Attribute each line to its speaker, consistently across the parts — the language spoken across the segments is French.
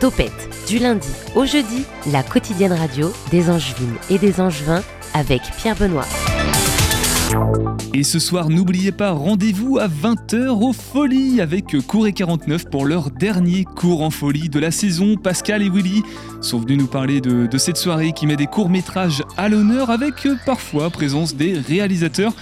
Speaker 1: Topette, du lundi au jeudi, la quotidienne radio des Angevines et des Angevins avec Pierre Benoît.
Speaker 2: Et ce soir, n'oubliez pas, rendez-vous à 20h au Folie avec Cours et 49 pour leur dernier cours en folie de la saison. Pascal et Willy sont venus nous parler de, de cette soirée qui met des courts-métrages à l'honneur avec euh, parfois présence des réalisateurs.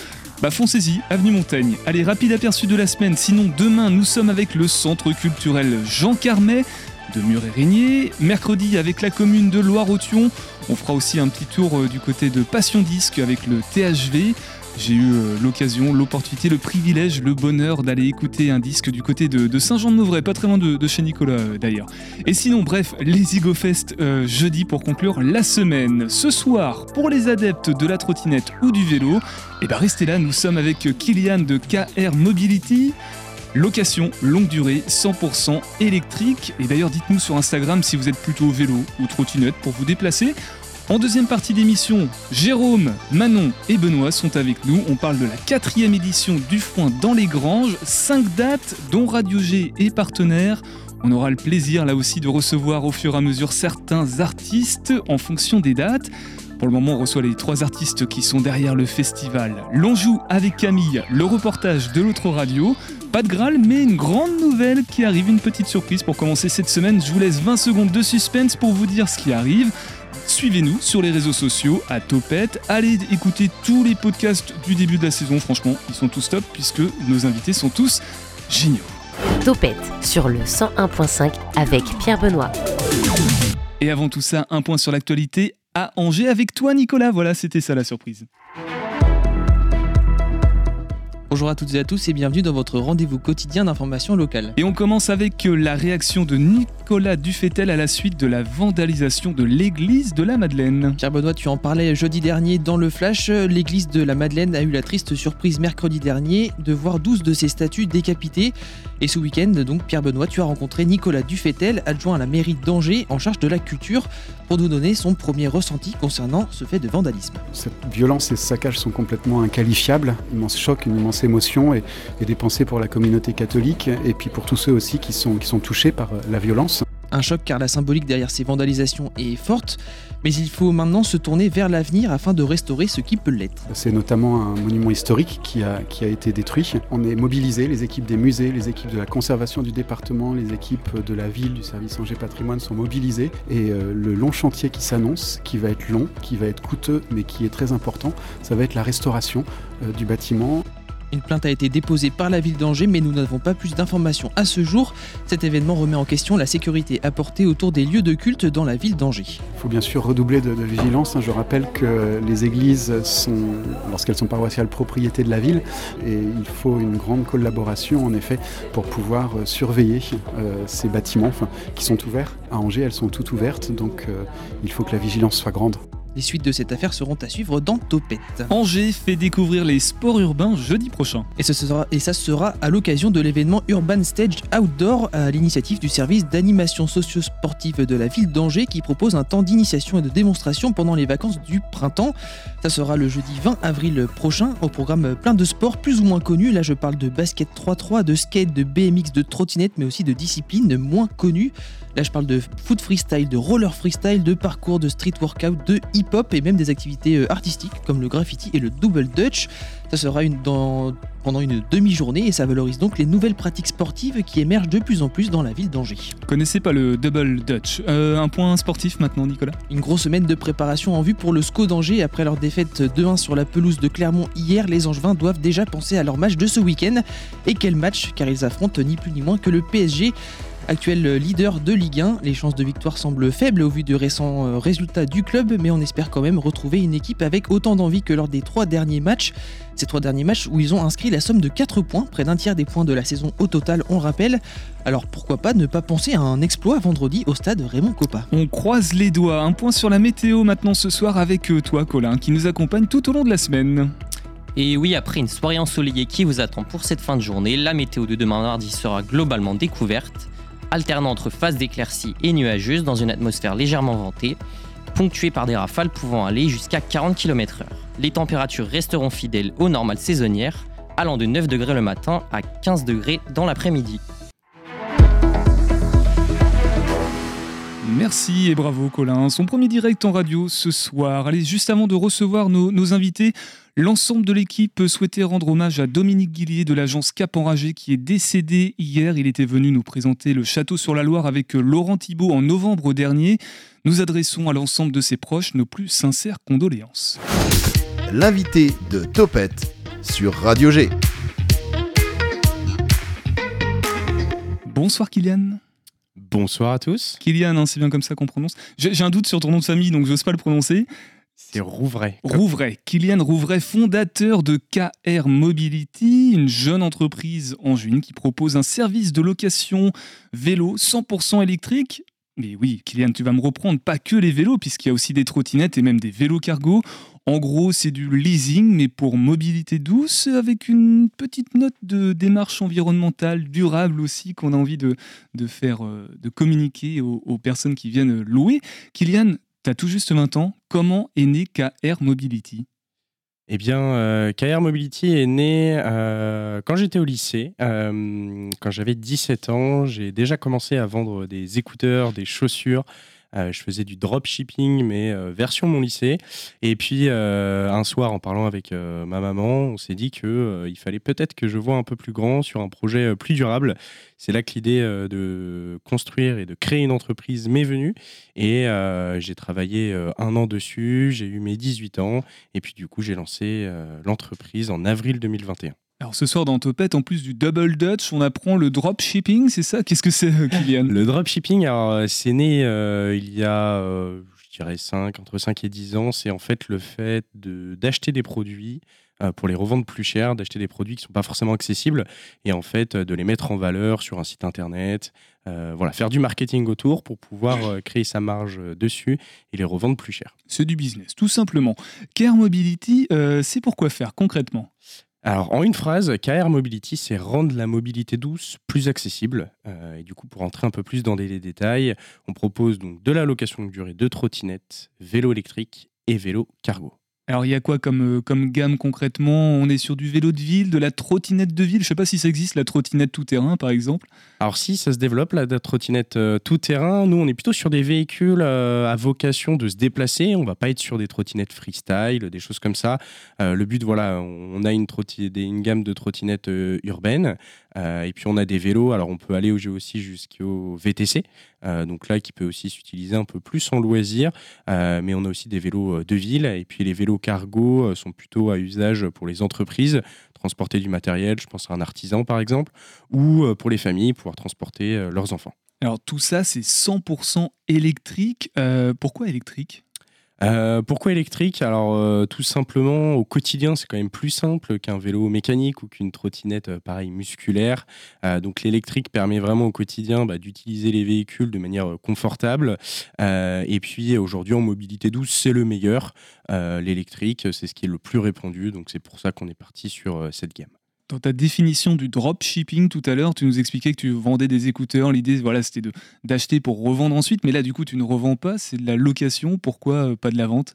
Speaker 2: Bah foncez-y, Avenue Montaigne. Allez, rapide aperçu de la semaine, sinon demain nous sommes avec le Centre culturel Jean Carmet de Mur-et-Régnier. Mercredi avec la commune de Loire-Othion. On fera aussi un petit tour euh, du côté de Passion Disque avec le THV. J'ai eu euh, l'occasion, l'opportunité, le privilège, le bonheur d'aller écouter un disque du côté de, Saint-Jean-de-Mauvrais, pas très loin de, chez Nicolas euh, d'ailleurs. Et sinon, bref, les Igofest jeudi pour conclure la semaine. Ce soir, pour les adeptes de la trottinette ou du vélo, et eh ben restez là, nous sommes avec Kylian de KR Mobility. Location longue durée, 100% électrique. Et d'ailleurs, dites-nous sur Instagram si vous êtes plutôt vélo ou trottinette pour vous déplacer. En deuxième partie d'émission, Jérôme, Manon et Benoît sont avec nous. On parle de la quatrième édition du Foin dans les Granges. Cinq dates, dont Radio G est partenaire. On aura le plaisir là aussi de recevoir au fur et à mesure certains artistes en fonction des dates. Pour le moment, on reçoit les trois artistes qui sont derrière le festival. L'on joue avec Camille le reportage de l'autre radio. Pas de Graal, mais une grande nouvelle qui arrive, une petite surprise pour commencer cette semaine. Je vous laisse 20 secondes de suspense pour vous dire ce qui arrive. Suivez-nous sur les réseaux sociaux à Topette. Allez écouter tous les podcasts du début de la saison. Franchement, ils sont tous top puisque nos invités sont tous géniaux.
Speaker 1: Topette sur le 101.5 avec Pierre Benoît.
Speaker 2: Et avant tout ça, un point sur l'actualité à Angers avec toi Nicolas. Voilà, c'était ça la surprise.
Speaker 3: Bonjour à toutes et à tous et bienvenue dans votre rendez-vous quotidien d'information locale.
Speaker 2: Et on commence avec euh, la réaction de Nicolas Dufetel à la suite de la vandalisation de l'église de la Madeleine.
Speaker 3: Pierre Benoît, tu en parlais jeudi dernier dans le Flash. L'église de la Madeleine a eu la triste surprise mercredi dernier de voir 12 de ses statues décapitées. Et ce week-end, donc, Pierre Benoît, tu as rencontré Nicolas Dufetel, adjoint à la mairie d'Angers en charge de la culture, pour nous donner son premier ressenti concernant ce fait de vandalisme.
Speaker 4: Cette violence et ce saccage sont complètement inqualifiables. Immense choc, une immense émotion et, et des pensées pour la communauté catholique et puis pour tous ceux aussi qui sont, qui sont touchés par la violence.
Speaker 3: Un choc car la symbolique derrière ces vandalisations est forte, mais il faut maintenant se tourner vers l'avenir afin de restaurer ce qui peut l'être.
Speaker 4: C'est notamment un monument historique qui a, qui a été détruit. On est mobilisé, les équipes des musées, les équipes de la conservation du département, les équipes de la ville, du service Angers Patrimoine sont mobilisées. Et euh, le long chantier qui s'annonce, qui va être long, qui va être coûteux, mais qui est très important, ça va être la restauration euh, du bâtiment.
Speaker 3: Une plainte a été déposée par la ville d'Angers, mais nous n'avons pas plus d'informations à ce jour. Cet événement remet en question la sécurité apportée autour des lieux de culte dans la ville d'Angers.
Speaker 4: Il faut bien sûr redoubler de, vigilance. Je rappelle que les églises sont, lorsqu'elles sont paroissiales, propriété de la ville, et il faut une grande collaboration en effet pour pouvoir euh, surveiller euh, ces bâtiments qui sont ouverts. À Angers, elles sont toutes ouvertes, donc euh, il faut que la vigilance soit grande.
Speaker 3: Les suites de cette affaire seront à suivre dans Topette.
Speaker 2: Angers fait découvrir les sports urbains jeudi prochain.
Speaker 3: Et, ce sera, et ça sera à l'occasion de l'événement Urban Stage Outdoor à l'initiative du service d'animation socio-sportive de la ville d'Angers qui propose un temps d'initiation et de démonstration pendant les vacances du printemps. Ça sera le jeudi 20 avril prochain au programme plein de sports plus ou moins connus. Là je parle de basket 3-3, de skate, de BMX, de trottinette mais aussi de disciplines moins connues. Là, je parle de foot freestyle, de roller freestyle, de parcours, de street workout, de hip-hop et même des activités euh, artistiques comme le graffiti et le double dutch. Ça sera une, dans, pendant une demi-journée et ça valorise donc les nouvelles pratiques sportives qui émergent de plus en plus dans la ville d'Angers.
Speaker 2: Connaissez pas le double dutch euh, Un point sportif maintenant, Nicolas?
Speaker 3: Une grosse semaine de préparation en vue pour le SCO d'Angers. Après leur défaite 2-1 sur la pelouse de Clermont hier, les Angevins doivent déjà penser à leur match de ce week-end. Et quel match Car ils affrontent ni plus ni moins que le PSG. Actuel leader de Ligue 1, les chances de victoire semblent faibles au vu de récents euh, résultats du club, mais on espère quand même retrouver une équipe avec autant d'envie que lors des trois derniers matchs. Ces trois derniers matchs où ils ont inscrit la somme de 4 points, près d'un tiers des points de la saison au total, on rappelle. Alors pourquoi pas ne pas penser à un exploit vendredi au stade Raymond Coppa.
Speaker 2: On croise les doigts. Un point sur la météo maintenant ce soir avec euh, toi Colin qui nous accompagne tout au long de la semaine.
Speaker 5: Et oui, après une soirée ensoleillée qui vous attend pour cette fin de journée, la météo de demain mardi sera globalement découverte alternant entre phases d'éclaircies et nuageuses dans une atmosphère légèrement ventée, ponctuée par des rafales pouvant aller jusqu'à 40 km/h. Les températures resteront fidèles aux normales saisonnières, allant de 9 degrés le matin à 15 degrés dans l'après-midi.
Speaker 2: Merci et bravo Colin. Son premier direct en radio ce soir. Allez, juste avant de recevoir nos, nos invités, l'ensemble de l'équipe souhaitait rendre hommage à Dominique Guillier de l'agence Cap Enragé qui est décédé hier. Il était venu nous présenter le château sur la Loire avec Laurent Thibault en novembre dernier. Nous adressons à l'ensemble de ses proches nos plus sincères condoléances.
Speaker 6: L'invité de Topette sur Radio G.
Speaker 2: Bonsoir Kylian.
Speaker 7: Bonsoir à tous.
Speaker 2: Kylian, hein, c'est bien comme ça qu'on prononce. J'ai un doute sur ton nom de famille, donc j'ose pas le prononcer.
Speaker 7: C'est Rouvray.
Speaker 2: Rouvray, Kylian Rouvray, fondateur de KR Mobility, une jeune entreprise en juin qui propose un service de location vélo 100% électrique. Mais oui, Kylian, tu vas me reprendre, pas que les vélos, puisqu'il y a aussi des trottinettes et même des vélos cargo. En gros, c'est du leasing, mais pour mobilité douce, avec une petite note de démarche environnementale durable aussi qu'on a envie de, faire, euh, de communiquer aux, personnes qui viennent louer. Kylian, tu as tout juste 20 ans. Comment est né KR Mobility?
Speaker 7: Eh bien, euh, KR Mobility est né euh, quand j'étais au lycée. Euh, quand j'avais 17 ans, j'ai déjà commencé à vendre des écouteurs, des chaussures. Euh, je faisais du dropshipping, mais euh, version mon lycée. Et puis, euh, un soir, en parlant avec ma maman, on s'est dit qu'il il fallait peut-être que je vois un peu plus grand sur un projet plus durable. C'est là que l'idée de construire et de créer une entreprise m'est venue. Et j'ai travaillé un an dessus, j'ai eu mes 18 ans. Et puis, du coup, j'ai lancé l'entreprise en avril 2021.
Speaker 2: Alors ce soir dans Topette, en plus du double dutch, on apprend le dropshipping, c'est ça? Qu'est-ce que c'est, euh, Kylian?
Speaker 7: Le dropshipping, euh, c'est né euh, il y a, euh, je dirais, 5, entre 5 et 10 ans. C'est en fait le fait de- d'acheter des produits euh, pour les revendre plus cher, d'acheter des produits qui ne sont pas forcément accessibles et en fait de les mettre en valeur sur un site internet. Voilà, faire du marketing autour pour pouvoir créer sa marge dessus et les revendre plus cher.
Speaker 2: C'est du business, tout simplement. Care Mobility, c'est pour quoi faire concrètement?
Speaker 7: Alors, en une phrase, KR Mobility, c'est rendre la mobilité douce plus accessible. Euh, et du coup, pour entrer un peu plus dans les détails, on propose donc de la location de durée de trottinettes, vélo électrique et vélo cargo.
Speaker 2: Alors il y a quoi comme, euh, comme gamme concrètement? On est sur du vélo de ville, de la trottinette de ville. Je sais pas si ça existe, la trottinette tout-terrain par exemple.
Speaker 7: Alors si ça se développe, la trottinette euh, tout-terrain, nous on est plutôt sur des véhicules euh, à vocation de se déplacer, on va pas être sur des trottinettes freestyle, des choses comme ça. Le but, voilà, on a une, gamme de trottinettes urbaines, euh, et puis on a des vélos, alors on peut aller au- aussi jusqu'au VTC, euh, donc là qui peut aussi s'utiliser un peu plus en loisir, euh, mais on a aussi des vélos de ville, et puis les vélos cargo sont plutôt à usage pour les entreprises, transporter du matériel, je pense à un artisan par exemple, ou pour les familles, pouvoir transporter leurs enfants.
Speaker 2: Alors tout ça c'est 100% électrique. Pourquoi électrique?
Speaker 7: Euh, pourquoi électrique? Alors euh, tout simplement au quotidien c'est quand même plus simple qu'un vélo mécanique ou qu'une trottinette euh, pareil musculaire. Donc l'électrique permet vraiment au quotidien bah, d'utiliser les véhicules de manière confortable. Et puis aujourd'hui en mobilité douce c'est le meilleur. L'électrique c'est ce qui est le plus répandu donc c'est pour ça qu'on est parti sur cette gamme.
Speaker 2: Dans ta définition du dropshipping tout à l'heure, tu nous expliquais que tu vendais des écouteurs. L'idée, voilà, c'était d'acheter pour revendre ensuite. Mais là, du coup, tu ne revends pas, c'est de la location. Pourquoi euh, pas de la vente?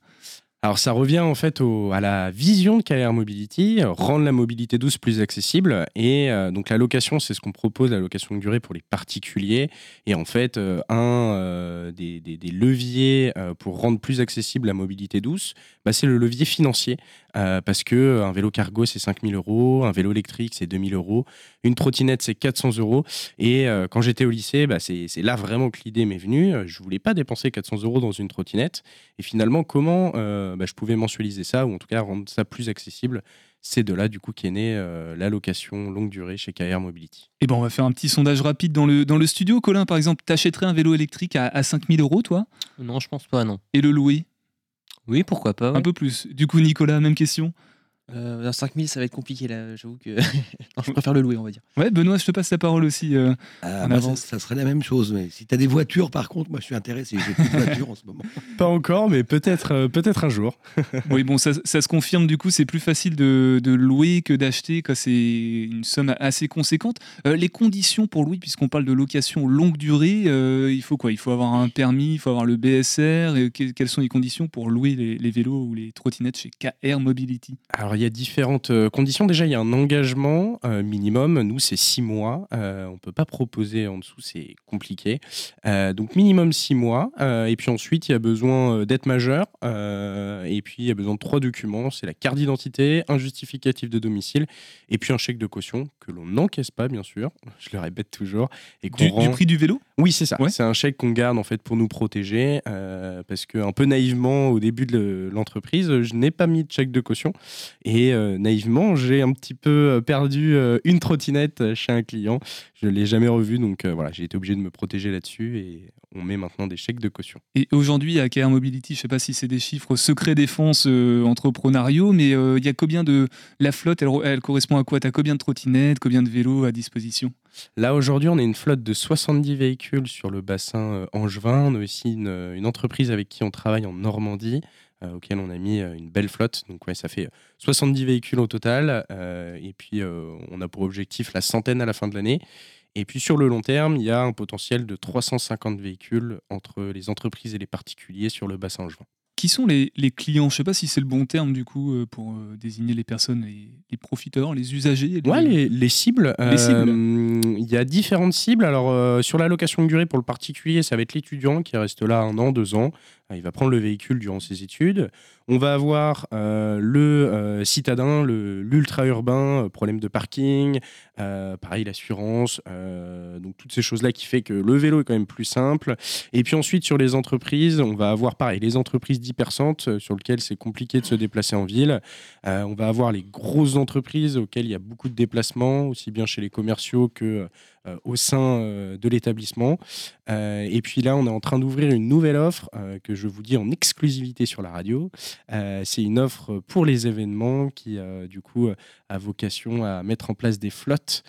Speaker 7: Alors ça revient en fait à la vision de KR Mobility, rendre la mobilité douce plus accessible. Et euh, donc la location, c'est ce qu'on propose, la location de durée pour les particuliers. Et en fait, euh, un des, leviers pour rendre plus accessible la mobilité douce, bah, c'est le levier financier. Euh, parce que euh, un vélo cargo, c'est 5000 euros, un vélo électrique, c'est 2000 euros, une trottinette, c'est 400 euros. Et euh, quand j'étais au lycée, bah, c'est là vraiment que l'idée m'est venue. Je voulais pas dépenser 400 euros dans une trottinette. Et finalement, comment euh, bah, je pouvais mensualiser ça, ou en tout cas rendre ça plus accessible? C'est de là, du coup, qu'est née euh, la location longue durée chez KR Mobility.
Speaker 2: Eh ben, on va faire un petit sondage rapide dans le, dans le studio. Colin, par exemple, t'achèterais un vélo électrique à, à 5000 euros, toi,
Speaker 5: Non, je pense pas, non.
Speaker 2: et le louer?
Speaker 5: Oui, pourquoi pas. ouais.
Speaker 2: un peu plus. Du coup, Nicolas, même question?
Speaker 3: Euh, 5000, ça va être compliqué là, j'avoue que. non, je préfère le louer, on va dire.
Speaker 2: Ouais, Benoît, je te passe la parole aussi. euh.
Speaker 8: Ah,
Speaker 2: On
Speaker 8: moi, ça,
Speaker 2: avance.
Speaker 8: ça serait la même chose. Mais si tu as des voitures, par contre, moi je suis intéressé. J'ai plus de voiture en ce moment.
Speaker 7: Pas encore, mais peut-être euh, peut-être un jour.
Speaker 2: Oui, bon, ça, ça se confirme, du coup, c'est plus facile de, de louer que d'acheter quand c'est une somme assez conséquente. Euh, les conditions pour louer, puisqu'on parle de location longue durée, euh, il faut quoi? Il faut avoir un permis, il faut avoir le BSR. Et que- quelles sont les conditions pour louer les, les vélos ou les trottinettes chez KR Mobility?
Speaker 7: Alors, il y a différentes euh, conditions. Déjà, il y a un engagement euh, minimum. Nous, c'est six mois. Euh, on ne peut pas proposer en dessous, c'est compliqué. Euh, donc, minimum six mois. Et puis ensuite, il y a besoin d'être majeur. Et puis, il y a besoin de trois documents. C'est la carte d'identité, un justificatif de domicile et puis un chèque de caution que l'on n'encaisse pas, bien sûr. Je le répète toujours. Et
Speaker 2: Du, du prix du vélo?
Speaker 7: Oui, c'est ça.
Speaker 2: Ouais.
Speaker 7: C'est un chèque qu'on garde en fait pour nous protéger, parce que un peu naïvement au début de le- l'entreprise, je n'ai pas mis de chèque de caution et euh, naïvement j'ai un petit peu euh, perdu euh, une trottinette chez un client. Je l'ai jamais revu, donc voilà, j'ai été obligé de me protéger là-dessus et on met maintenant des chèques de caution.
Speaker 2: Et aujourd'hui, à KR Mobility, je ne sais pas si c'est des chiffres secret défense entrepreneuriaux, mais il y a combien de. La flotte, elle, elle correspond à quoi? Tu as combien de trottinettes, combien de vélos à disposition?
Speaker 7: Là aujourd'hui, on est une flotte de 70 véhicules sur le bassin euh, angevin. On a aussi une, euh, une entreprise avec qui on travaille en Normandie, euh, auquel on a mis euh, une belle flotte. Donc ça fait 70 véhicules au total. et puis on a pour objectif la centaine à la fin de l'année. Et puis sur le long terme, il y a un potentiel de 350 véhicules entre les entreprises et les particuliers sur le bassin angevin.
Speaker 2: Qui sont les, les clients? Je ne sais pas si c'est le bon terme du coup euh, pour euh, désigner les personnes, les, les profiteurs, les usagers.
Speaker 7: Ouais, les, les cibles.
Speaker 2: Les cibles.
Speaker 7: euh, Il y a différentes cibles. Alors, euh, sur la location de durée pour le particulier, ça va être l'étudiant qui reste là un an, deux ans. Euh, Il va prendre le véhicule durant ses études. On va avoir euh, le euh, citadin, l'ultra-urbain, problème de parking, pareil, l'assurance, donc toutes ces choses-là qui fait que le vélo est quand même plus simple. Et puis ensuite, sur les entreprises, on va avoir pareil, les entreprises d'hypercentre euh, sur lesquelles c'est compliqué de se déplacer en ville. On va avoir les grosses entreprises auxquelles il y a beaucoup de déplacements, aussi bien chez les commerciaux que au sein de l'établissement. Et puis là, on est en train d'ouvrir une nouvelle offre que je vous dis en exclusivité sur la radio. Euh, C'est une offre pour les événements qui, euh, du coup, euh, a vocation à mettre en place des flottes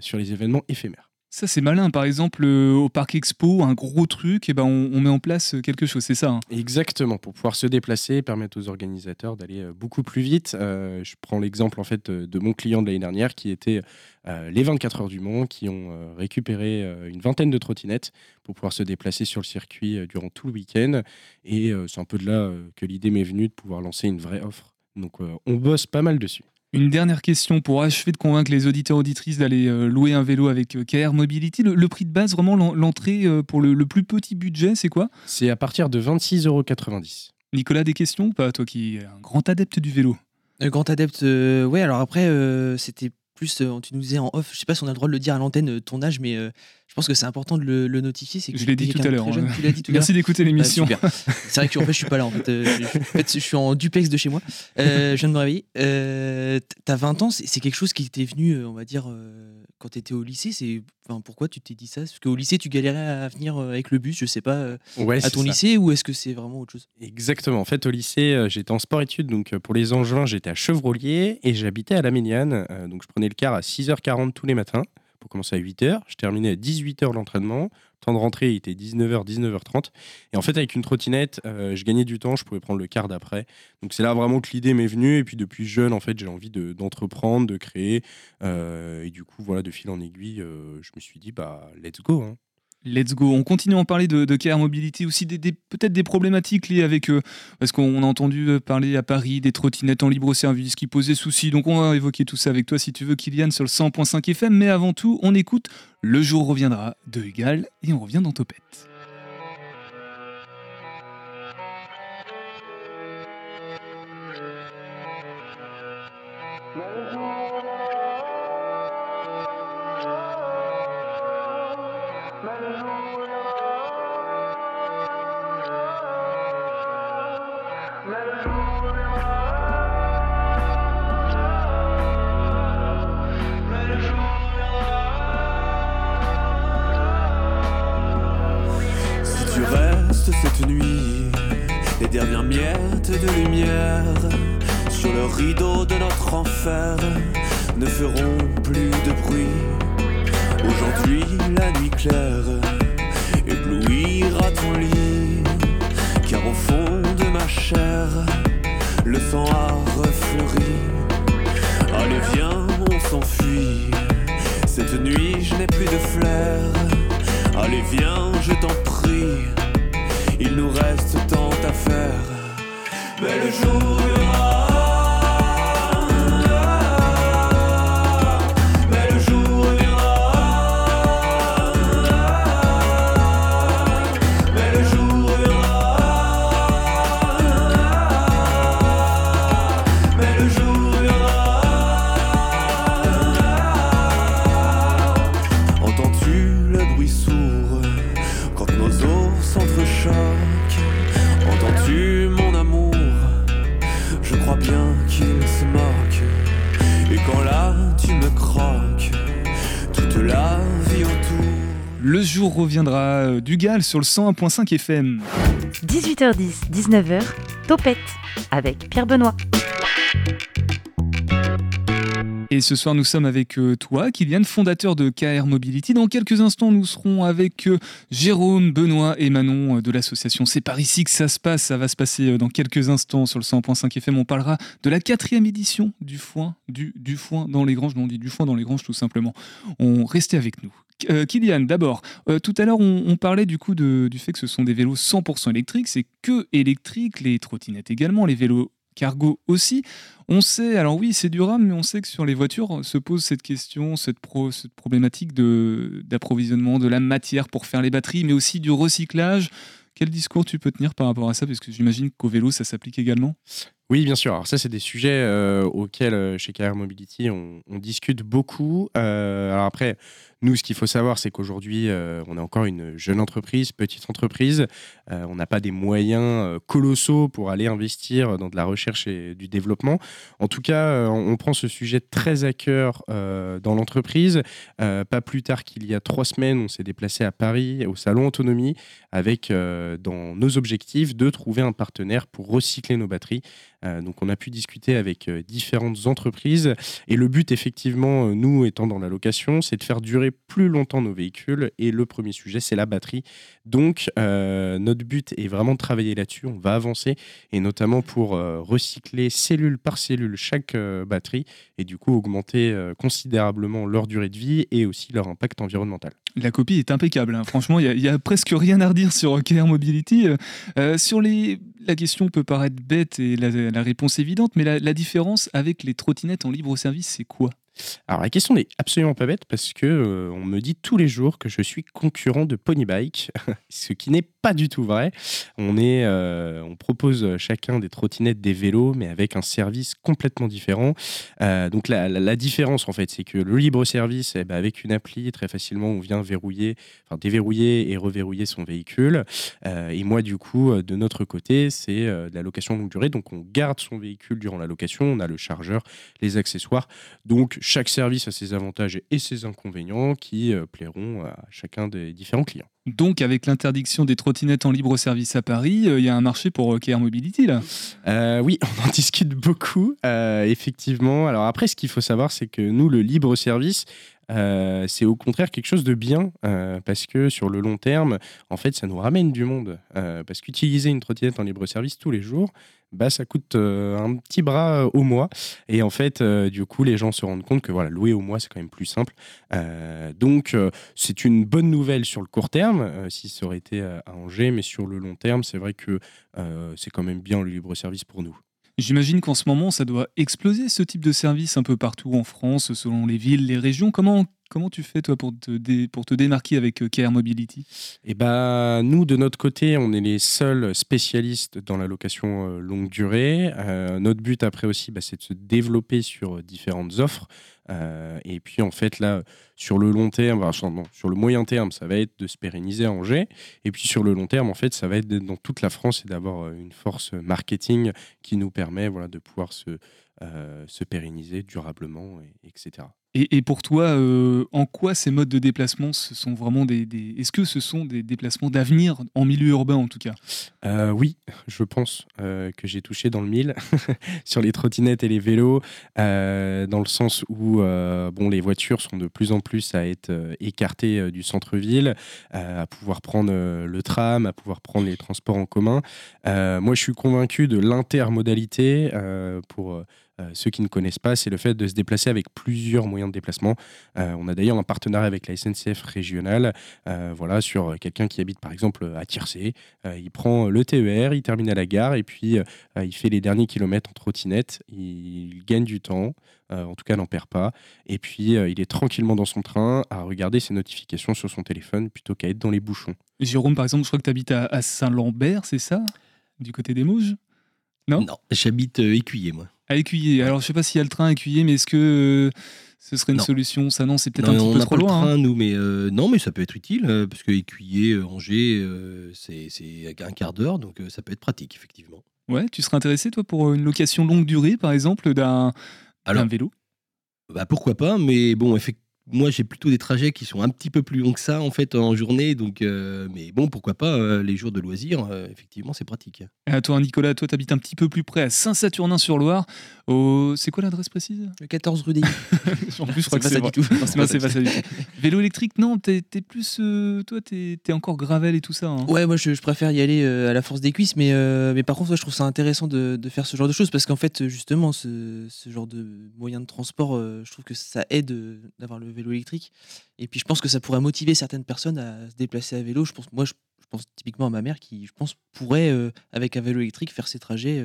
Speaker 7: sur les événements éphémères.
Speaker 2: Ça, c'est malin. Par exemple, euh, au Parc Expo, un gros truc, et ben, on, met en place quelque chose, c'est ça hein
Speaker 7: Exactement, pour pouvoir se déplacer et permettre aux organisateurs d'aller euh, beaucoup plus vite. Euh, je prends l'exemple en fait euh, de mon client de l'année dernière qui était euh, les 24 heures du Mans, qui ont euh, récupéré euh, une vingtaine de trottinettes pour pouvoir se déplacer sur le circuit euh, durant tout le week-end. Et euh, c'est un peu de là euh, que l'idée m'est venue de pouvoir lancer une vraie offre. Donc euh, on bosse pas mal dessus.
Speaker 2: Une dernière question pour achever de convaincre les auditeurs auditrices d'aller euh, louer un vélo avec euh, KR Mobility. Le, le prix de base, vraiment l'en- l'entrée euh, pour le, le plus petit budget, c'est quoi?
Speaker 7: C'est à partir de 26,90 euros.
Speaker 2: Nicolas, des questions ou pas? Toi qui es un grand adepte du vélo.
Speaker 3: Un grand adepte, euh, ouais, alors après, euh, c'était plus, euh, tu nous disais en off, je sais pas si on a le droit de le dire à l'antenne, euh, ton âge, mais euh, je pense que c'est important de le, le notifier. c'est que
Speaker 2: Je l'ai dit hein.
Speaker 3: Dit tout à l'heure.
Speaker 2: Merci d'écouter l'émission.
Speaker 3: Ah, super. C'est vrai que en fait, je suis pas là. En fait, je, en fait, je suis en duplex de chez moi. Je viens de me réveiller. T'as 20 ans, c'est quelque chose qui t'est venu, on va dire, quand t'étais au lycée. C'est, enfin, pourquoi tu t'es dit ça? Parce qu'au lycée, tu galérais à venir euh, avec le bus, je sais pas, euh,
Speaker 7: Ouais,
Speaker 3: à ton
Speaker 7: ça.
Speaker 3: lycée, ou est-ce que c'est vraiment autre chose?
Speaker 7: Exactement. En fait, au lycée, euh, j'étais en sport-études. Donc, pour les Angevins, j'étais à Chevrolier et j'habitais à la Méniane. Donc, je prenais le car à 6h40 tous les matins commencer à 8h. Je terminais à 18h l'entraînement. Temps de rentrée, il était 19h, 19h30. Et en fait, avec une trottinette, euh, je gagnais du temps. Je pouvais prendre le car d'après. Donc, c'est là vraiment que l'idée m'est venue. Et puis, depuis jeune, en fait, j'ai envie de- d'entreprendre, de, créer. Euh, et du coup, voilà, de fil en aiguille, euh, je me suis dit, bah, let's go. hein.
Speaker 2: Let's go. On continue à en parler de, de KR Mobility, aussi des, peut-être des problématiques liées avec. euh, parce qu'on a entendu euh, parler à Paris des trottinettes en libre service qui posaient souci. Donc on va évoquer tout ça avec toi si tu veux, Kylian, sur le 100.5 FM. Mais avant tout, on écoute Le jour reviendra de Egal et on revient dans Topette.
Speaker 9: Dernières miettes de lumière sur le rideau de notre enfer ne feront plus de bruit. Aujourd'hui, la nuit claire éblouira ton lit, car au fond de ma chair, le sang a refleuri. Allez, viens, on s'enfuit. Cette nuit, je n'ai plus de flair. Allez, viens, je t'en prie. Il nous reste tant à faire. Mais le jour
Speaker 2: Le jour reviendra euh, du Gal sur le 101.5 FM.
Speaker 1: 18h10, 19h, Topette avec Pierre Benoît.
Speaker 2: Et ce soir, nous sommes avec euh, toi, Kylian, fondateur de KR Mobility. Dans quelques instants, nous serons avec euh, Jérôme, Benoît et Manon euh, de l'association C'est par ici que ça se passe. Ça va se passer dans quelques instants sur le 100.5 FM. On parlera de la quatrième édition du foin, du, foin dans les granges. Non, on dit du foin dans les granges tout simplement. On restez avec nous. Kylian, d'abord, tout à l'heure on, parlait du coup du fait que ce sont des vélos 100% électriques, c'est que électrique, les trottinettes également, les vélos cargo aussi. On sait, alors oui, c'est durable, mais on sait que sur les voitures se pose cette question, cette, pro- cette problématique d'approvisionnement de la matière pour faire les batteries, mais aussi du recyclage. Quel discours tu peux tenir par rapport à ça? Parce que j'imagine qu'au vélo, ça s'applique également.
Speaker 7: Oui, bien sûr. Alors ça, c'est des sujets euh, auxquels, euh, chez KR Mobility, on, discute beaucoup. Euh, alors après, nous, ce qu'il faut savoir, c'est qu'aujourd'hui, euh, on est encore une jeune entreprise, petite entreprise. Euh, on n'a pas des moyens euh, colossaux pour aller investir dans de la recherche et du développement. En tout cas, on prend ce sujet très à cœur dans l'entreprise. Pas plus tard qu'il y a trois semaines, on s'est déplacé à Paris, au Salon Autonomie, avec dans nos objectifs de trouver un partenaire pour recycler nos batteries. Donc on a pu discuter avec différentes entreprises et le but effectivement, nous étant dans la location, c'est de faire durer plus longtemps nos véhicules et le premier sujet c'est la batterie. Donc euh, notre but est vraiment de travailler là-dessus, on va avancer et notamment pour euh, recycler cellule par cellule chaque euh, batterie et du coup augmenter considérablement leur durée de vie et aussi leur impact environnemental.
Speaker 2: La copie est impeccable. hein. Franchement, il n'y a, presque rien à redire sur KR Mobility. Sur les... La question peut paraître bête et la, réponse évidente, mais la différence avec les trottinettes en libre service, c'est quoi?
Speaker 7: Alors la question n'est absolument pas bête parce que euh, on me dit tous les jours que je suis concurrent de Pony Bike, ce qui n'est pas du tout vrai. On est, euh, on propose chacun des trottinettes, des vélos, mais avec un service complètement différent. Euh, donc la, différence en fait, c'est que le libre service, eh ben, avec une appli, très facilement, on vient verrouiller, enfin déverrouiller et reverrouiller son véhicule. Euh, et moi, du coup, de notre côté, c'est de la location longue durée. Donc on garde son véhicule durant la location, on a le chargeur, les accessoires. Donc chaque service a ses avantages et ses inconvénients qui plairont à chacun des différents clients.
Speaker 2: Donc, avec l'interdiction des trottinettes en libre service à Paris, euh, il y a un marché pour euh, KR Mobility là.
Speaker 7: Euh, oui, on en discute beaucoup, euh, effectivement. Alors après, ce qu'il faut savoir, c'est que nous, le libre service, euh, c'est au contraire quelque chose de bien, euh, parce que sur le long terme, en fait, ça nous ramène du monde. Euh, parce qu'utiliser une trottinette en libre service tous les jours, bah, ça coûte un petit bras au mois. Et en fait, du coup, les gens se rendent compte que voilà, louer au mois, c'est quand même plus simple. Donc, c'est une bonne nouvelle sur le court terme, si ça aurait été à Angers, mais sur le long terme, c'est vrai que c'est quand même bien le libre service pour nous.
Speaker 2: J'imagine qu'en ce moment, ça doit exploser ce type de service un peu partout en France, selon les villes, les régions. Comment, tu fais toi pour te, démarquer avec euh, KR Mobility?
Speaker 7: Et ben nous, de notre côté, on est les seuls spécialistes dans la location euh, longue durée. Euh, notre but après aussi, bah, c'est de se développer sur différentes offres. Euh, et puis en fait là, sur le long terme, sur le moyen terme, ça va être de se pérenniser à Angers. Et puis sur le long terme, en fait, ça va être d'être dans toute la France et d'avoir euh, une force marketing qui nous permet voilà, de pouvoir se, euh, se pérenniser durablement, et, etc.
Speaker 2: Et, pour toi, euh, en quoi ces modes de déplacement ce sont vraiment des, Est-ce que ce sont des déplacements d'avenir en milieu urbain en tout cas?
Speaker 7: Euh, oui, je pense euh, que j'ai touché dans le mille sur les trottinettes et les vélos, dans le sens où bon, les voitures sont de plus en plus à être écartées du centre-ville, à pouvoir prendre le tram, à pouvoir prendre les transports en commun. Moi, je suis convaincu de l'intermodalité pour. Euh, ceux qui ne connaissent pas, c'est le fait de se déplacer avec plusieurs moyens de déplacement. Euh, on a d'ailleurs un partenariat avec la SNCF régionale, euh, voilà, sur quelqu'un qui habite par exemple à Tiercé, euh, il prend le TER, il termine à la gare et puis euh, il fait les derniers kilomètres en trottinette. Il gagne du temps, euh, en tout cas n'en perd pas. Et puis euh, il est tranquillement dans son train à regarder ses notifications sur son téléphone plutôt qu'à être dans les bouchons.
Speaker 2: Jérôme, par exemple, je crois que tu habites à, à Saint-Lambert, c'est ça? Du côté des Mauges Non?
Speaker 8: Non, j'habite euh, Écuyer, moi.
Speaker 2: À Écuyer. Alors, je sais pas s'il y a le train à Écuyer, mais est-ce que euh, ce serait une
Speaker 8: Non.
Speaker 2: solution? Ça, non, c'est peut-être
Speaker 8: Non,
Speaker 2: un
Speaker 8: on
Speaker 2: petit peu
Speaker 8: n'a
Speaker 2: trop
Speaker 8: pas le
Speaker 2: loin. hein.
Speaker 8: train, nous, mais euh, non, mais ça peut être utile, euh, parce que Écuyer, euh, Angers, euh, c'est c'est un quart d'heure, donc euh, ça peut être pratique, effectivement.
Speaker 2: Ouais, tu serais intéressé, toi, pour une location longue durée, par exemple, d'un d'un
Speaker 8: Alors,
Speaker 2: vélo?
Speaker 8: Bah, pourquoi pas, mais bon, effectivement. Moi, j'ai plutôt des trajets qui sont un petit peu plus longs que ça, en fait, en journée. Donc, euh, mais bon, pourquoi pas, euh, les jours de loisirs, euh, effectivement, c'est pratique.
Speaker 2: Et à toi, Nicolas, toi, tu habites un petit peu plus près à Saint-Saturnin-sur-Loire. Au... C'est quoi l'adresse précise?
Speaker 3: Le 14 rue des
Speaker 2: En plus, je crois que
Speaker 3: pas
Speaker 2: c'est
Speaker 3: ça
Speaker 2: vrai.
Speaker 3: du tout. Non,
Speaker 2: Non, c'est pas ça du tout. Vélo électrique, non, t'es t'es plus. euh, toi, t'es t'es encore gravel et tout ça. hein.
Speaker 3: Ouais, moi je, je préfère y aller euh, à la force des cuisses, mais, euh, mais par contre, ouais, je trouve ça intéressant de, de faire ce genre de choses parce qu'en fait, justement, ce, ce genre de moyen de transport, euh, je trouve que ça aide euh, d'avoir le vélo électrique. Et puis je pense que ça pourrait motiver certaines personnes à se déplacer à vélo. Je pense, moi, je, pense typiquement à ma mère qui, je pense, pourrait, euh, avec un vélo électrique, faire ses trajets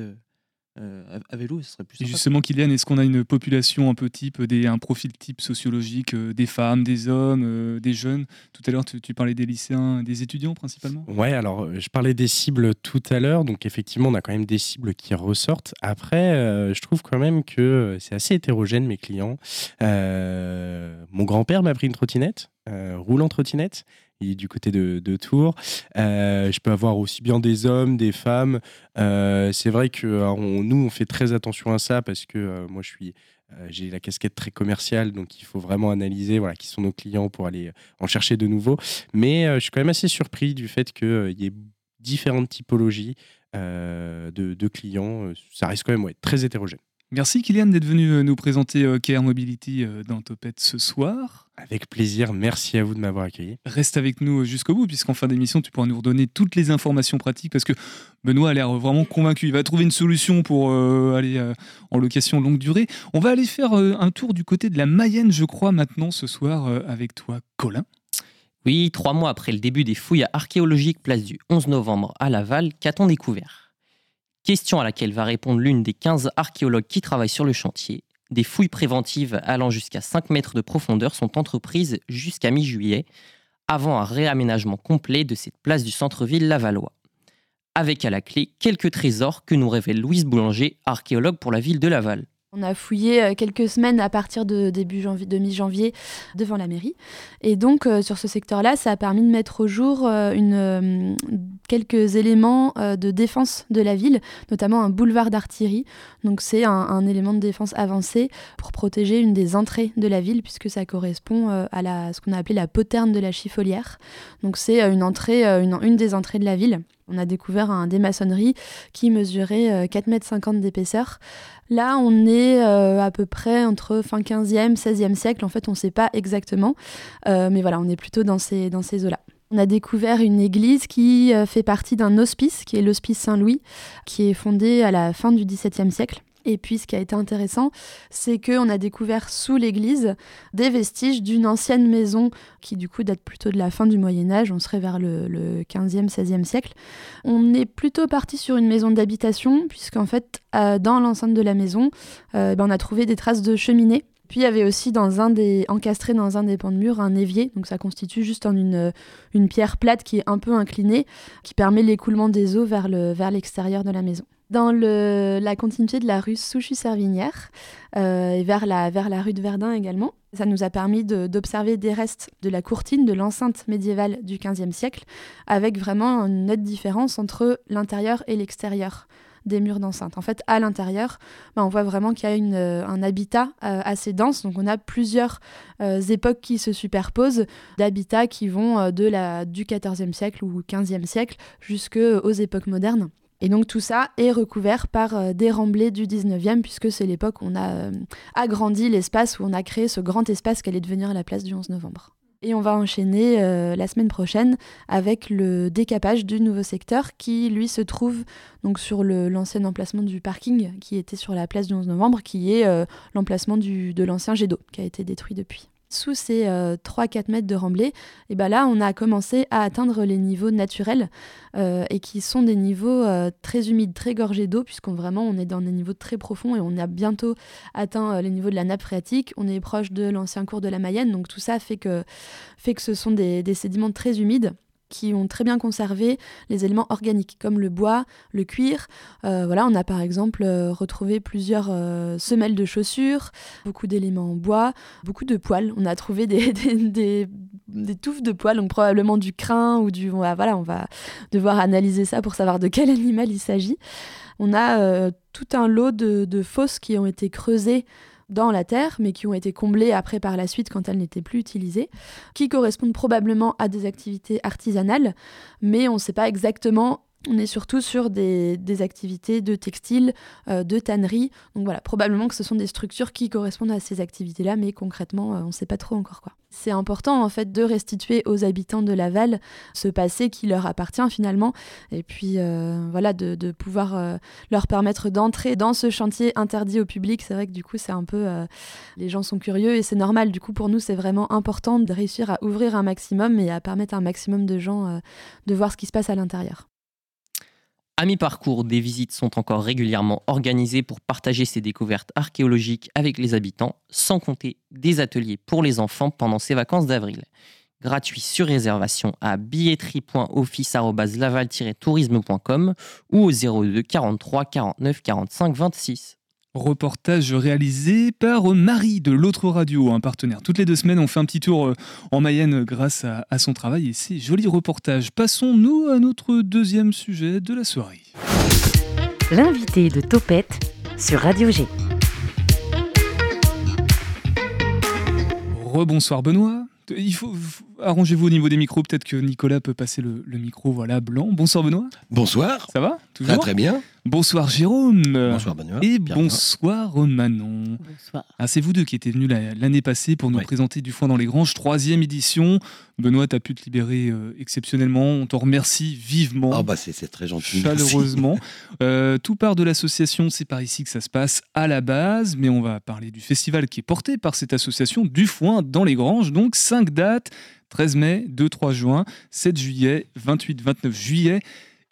Speaker 3: euh, euh, à, à vélo et ce serait plus
Speaker 2: Et justement, Kylian, est-ce qu'on a une population un peu type, des, un profil type sociologique, euh, des femmes, des hommes, euh, des jeunes? Tout à l'heure, tu, tu parlais des lycéens, des étudiants principalement?
Speaker 7: Ouais, alors euh, je parlais des cibles tout à l'heure, donc effectivement on a quand même des cibles qui ressortent. Après, euh, je trouve quand même que euh, c'est assez hétérogène mes clients. Euh, mon grand-père m'a pris une trottinette, euh, roulant trottinette. Du côté de, Tours. Euh, je peux avoir aussi bien des hommes, des femmes. Euh, c'est vrai que on- nous on fait très attention à ça parce que euh, moi je suis euh, j'ai la casquette très commerciale, donc il faut vraiment analyser voilà, qui sont nos clients pour aller en chercher de nouveaux. Mais euh, je suis quand même assez surpris du fait qu'il y ait différentes typologies euh, de, clients. Euh, Ça reste quand même très hétérogène.
Speaker 2: Merci, Kylian, d'être venu euh, nous présenter euh, KR Mobility euh, dans Topette ce soir.
Speaker 7: Avec plaisir, merci à vous de m'avoir accueilli.
Speaker 2: Reste avec nous jusqu'au bout, puisqu'en fin d'émission, tu pourras nous redonner toutes les informations pratiques, parce que Benoît a l'air vraiment convaincu. Il va trouver une solution pour euh, aller euh, en location longue durée. On va aller faire euh, un tour du côté de la Mayenne, je crois, maintenant, ce soir, euh, avec toi, Colin.
Speaker 5: Oui, trois mois après le début des fouilles archéologiques place du 11 novembre à Laval, qu'a-t-on découvert? Question à laquelle va répondre l'une des 15 archéologues qui travaillent sur le chantier. Des fouilles préventives allant jusqu'à 5 mètres de profondeur sont entreprises jusqu'à mi-juillet, avant un réaménagement complet de cette place du centre-ville lavallois. Avec à la clé quelques trésors que nous révèle Louise Boulanger, archéologue pour la ville de Laval.
Speaker 10: On a fouillé euh, quelques semaines à partir de début janvier, de mi-janvier devant la mairie. Et donc, euh, sur ce secteur-là, ça a permis de mettre au jour euh, quelques éléments de défense de la ville, notamment un boulevard d'artillerie. Donc, c'est un, élément de défense avancé pour protéger une des entrées de la ville, puisque ça correspond à ce qu'on a appelé la poterne de la chiffolière. Donc, c'est une, entrée, une des entrées de la ville. On a découvert un des maçonneries qui mesurait euh, 4,50 m d'épaisseur. Là, on est euh, à peu près entre fin 15e, 16e siècle. En fait, on ne sait pas exactement. Euh, mais voilà, on est plutôt dans ces, dans ces eaux-là. On a découvert une église qui euh, fait partie d'un hospice, qui est l'hospice Saint-Louis, qui est fondé à la fin du XVIIe siècle. Et puis, ce qui a été intéressant, c'est qu'on a découvert sous l'église des vestiges d'une ancienne maison qui, du coup, date plutôt de la fin du Moyen-Âge. On serait vers le, le 15e, 16e siècle. On est plutôt parti sur une maison d'habitation, puisqu'en fait, dans l'enceinte de la maison, euh, ben, on a trouvé des traces de cheminée. Puis il y avait aussi dans un des, encastré dans un des pans de mur un évier, donc ça constitue juste en une, une pierre plate qui est un peu inclinée, qui permet l'écoulement des eaux vers le- vers l'extérieur de la maison. Dans la continuité de la rue Souchy-Servinière euh, et vers la, rue de Verdun également, ça nous a permis d'observer des restes de la courtine, de l'enceinte médiévale du XVe siècle, avec vraiment une nette différence entre l'intérieur et l'extérieur des murs d'enceinte. En fait, à l'intérieur, bah, on voit vraiment qu'il y a euh, un habitat euh, assez dense. Donc, on a plusieurs époques qui se superposent, d'habitats qui vont de du XIVe siècle ou XVe siècle jusqu'aux époques modernes. Et donc tout ça est recouvert par euh, des remblais du 19e, puisque c'est l'époque où on a euh, agrandi l'espace, où on a créé ce grand espace qu'allait devenir la place du 11 novembre. Et on va enchaîner euh, la semaine prochaine avec le décapage du nouveau secteur qui, lui, se trouve donc sur l'ancien emplacement du parking qui était sur la place du 11 novembre, qui est l'emplacement de l'ancien jet d'eau qui a été détruit depuis. Sous ces euh, 3-4 mètres de remblai, et ben là, on a commencé à atteindre les niveaux naturels euh, et qui sont des niveaux euh, très humides, très gorgés d'eau, puisqu'on vraiment on est dans des niveaux très profonds et on a bientôt atteint euh, les niveaux de la nappe phréatique. On est proche de l'ancien cours de la Mayenne, donc tout ça fait que, fait que ce sont des sédiments très humides qui ont très bien conservé les éléments organiques comme le bois, le cuir. Euh, voilà, on a par exemple euh, retrouvé plusieurs euh, semelles de chaussures, beaucoup d'éléments en bois, beaucoup de poils. On a trouvé des, des, touffes de poils, donc probablement du crin ou du... voilà, on va devoir analyser ça pour savoir de quel animal il s'agit. On a tout un lot de fosses qui ont été creusées dans la terre, mais qui ont été comblées après par la suite quand elles n'étaient plus utilisées, qui correspondent probablement à des activités artisanales, mais on ne sait pas exactement on est surtout sur des, activités de textile, euh, de tannerie. Donc voilà, probablement que ce sont des structures qui correspondent à ces activités-là, mais concrètement, euh, on ne sait pas trop encore quoi. C'est important en fait de restituer aux habitants de Laval ce passé qui leur appartient finalement, et puis euh, voilà de, pouvoir leur permettre d'entrer dans ce chantier interdit au public. C'est vrai que du coup c'est un peu, les gens sont curieux et c'est normal. Du coup pour nous c'est vraiment important de réussir à ouvrir un maximum et à permettre à un maximum de gens de voir ce qui se passe à l'intérieur.
Speaker 5: À mi-parcours, des visites sont encore régulièrement organisées pour partager ces découvertes archéologiques avec les habitants, sans compter des ateliers pour les enfants pendant ces vacances d'avril. Gratuit sur réservation à billetterie.office.laval-tourisme.com ou au 02 43 49 45 26.
Speaker 2: Reportage réalisé par Marie de l'autre radio, un partenaire. Toutes les deux semaines, on fait un petit tour euh, en Mayenne grâce à, son travail et ses jolis reportages. Passons-nous à notre deuxième sujet de la soirée.
Speaker 1: L'invité de Topette sur Radio G.
Speaker 2: Rebonsoir Benoît. Il faut, arrangez-vous au niveau des micros. Peut-être que Nicolas peut passer le, micro, voilà, blanc. Bonsoir Benoît.
Speaker 8: Bonsoir.
Speaker 2: Ça va
Speaker 8: Toujours très, très bien.
Speaker 2: Bonsoir Jérôme.
Speaker 8: Bonsoir Benoît.
Speaker 2: Et bonsoir Manon.
Speaker 10: Bonsoir.
Speaker 2: Ah, c'est vous deux qui étiez venus l'année passée pour nous présenter Du Foin dans les Granges, troisième édition. Benoît, tu as pu te libérer euh, exceptionnellement. On t'en remercie vivement.
Speaker 8: Ah bah c'est très gentil.
Speaker 2: Chaleureusement. Euh, tout part de l'association, c'est par ici que ça se passe à la base, mais on va parler du festival qui est porté par cette association Du Foin dans les Granges. Donc cinq dates 13 mai, 2-3 juin, 7 juillet, 28-29 juillet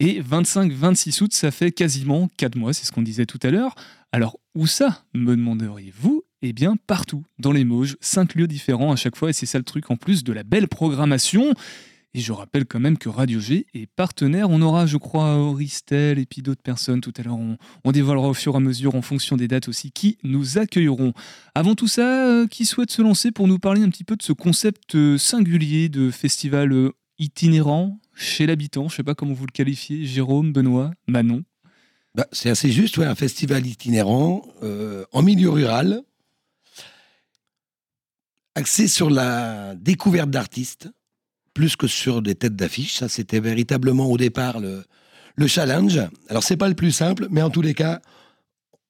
Speaker 2: et 25-26 août, ça fait quasiment 4 mois, c'est ce qu'on disait tout à l'heure. Alors où ça, me demanderiez-vous? Eh bien partout, dans les Mauges, 5 lieux différents à chaque fois, et c'est ça le truc en plus de la belle programmation. Et je rappelle quand même que Radio G est partenaire. On aura, je crois, Auristel et puis d'autres personnes. Tout à l'heure, on, dévoilera au fur et à mesure, en fonction des dates aussi, qui nous accueilleront. Avant tout ça, euh, qui souhaite se lancer pour nous parler un petit peu de ce concept euh, singulier de festival euh, itinérant chez l'habitant? Je ne sais pas comment vous le qualifiez. Jérôme, Benoît, Manon?
Speaker 8: Bah, C'est assez juste, ouais, un festival itinérant en milieu rural, axé sur la découverte d'artistes plus que sur des têtes d'affiche. Ça, c'était véritablement au départ le, le challenge. Alors, c'est pas le plus simple, mais en tous les cas,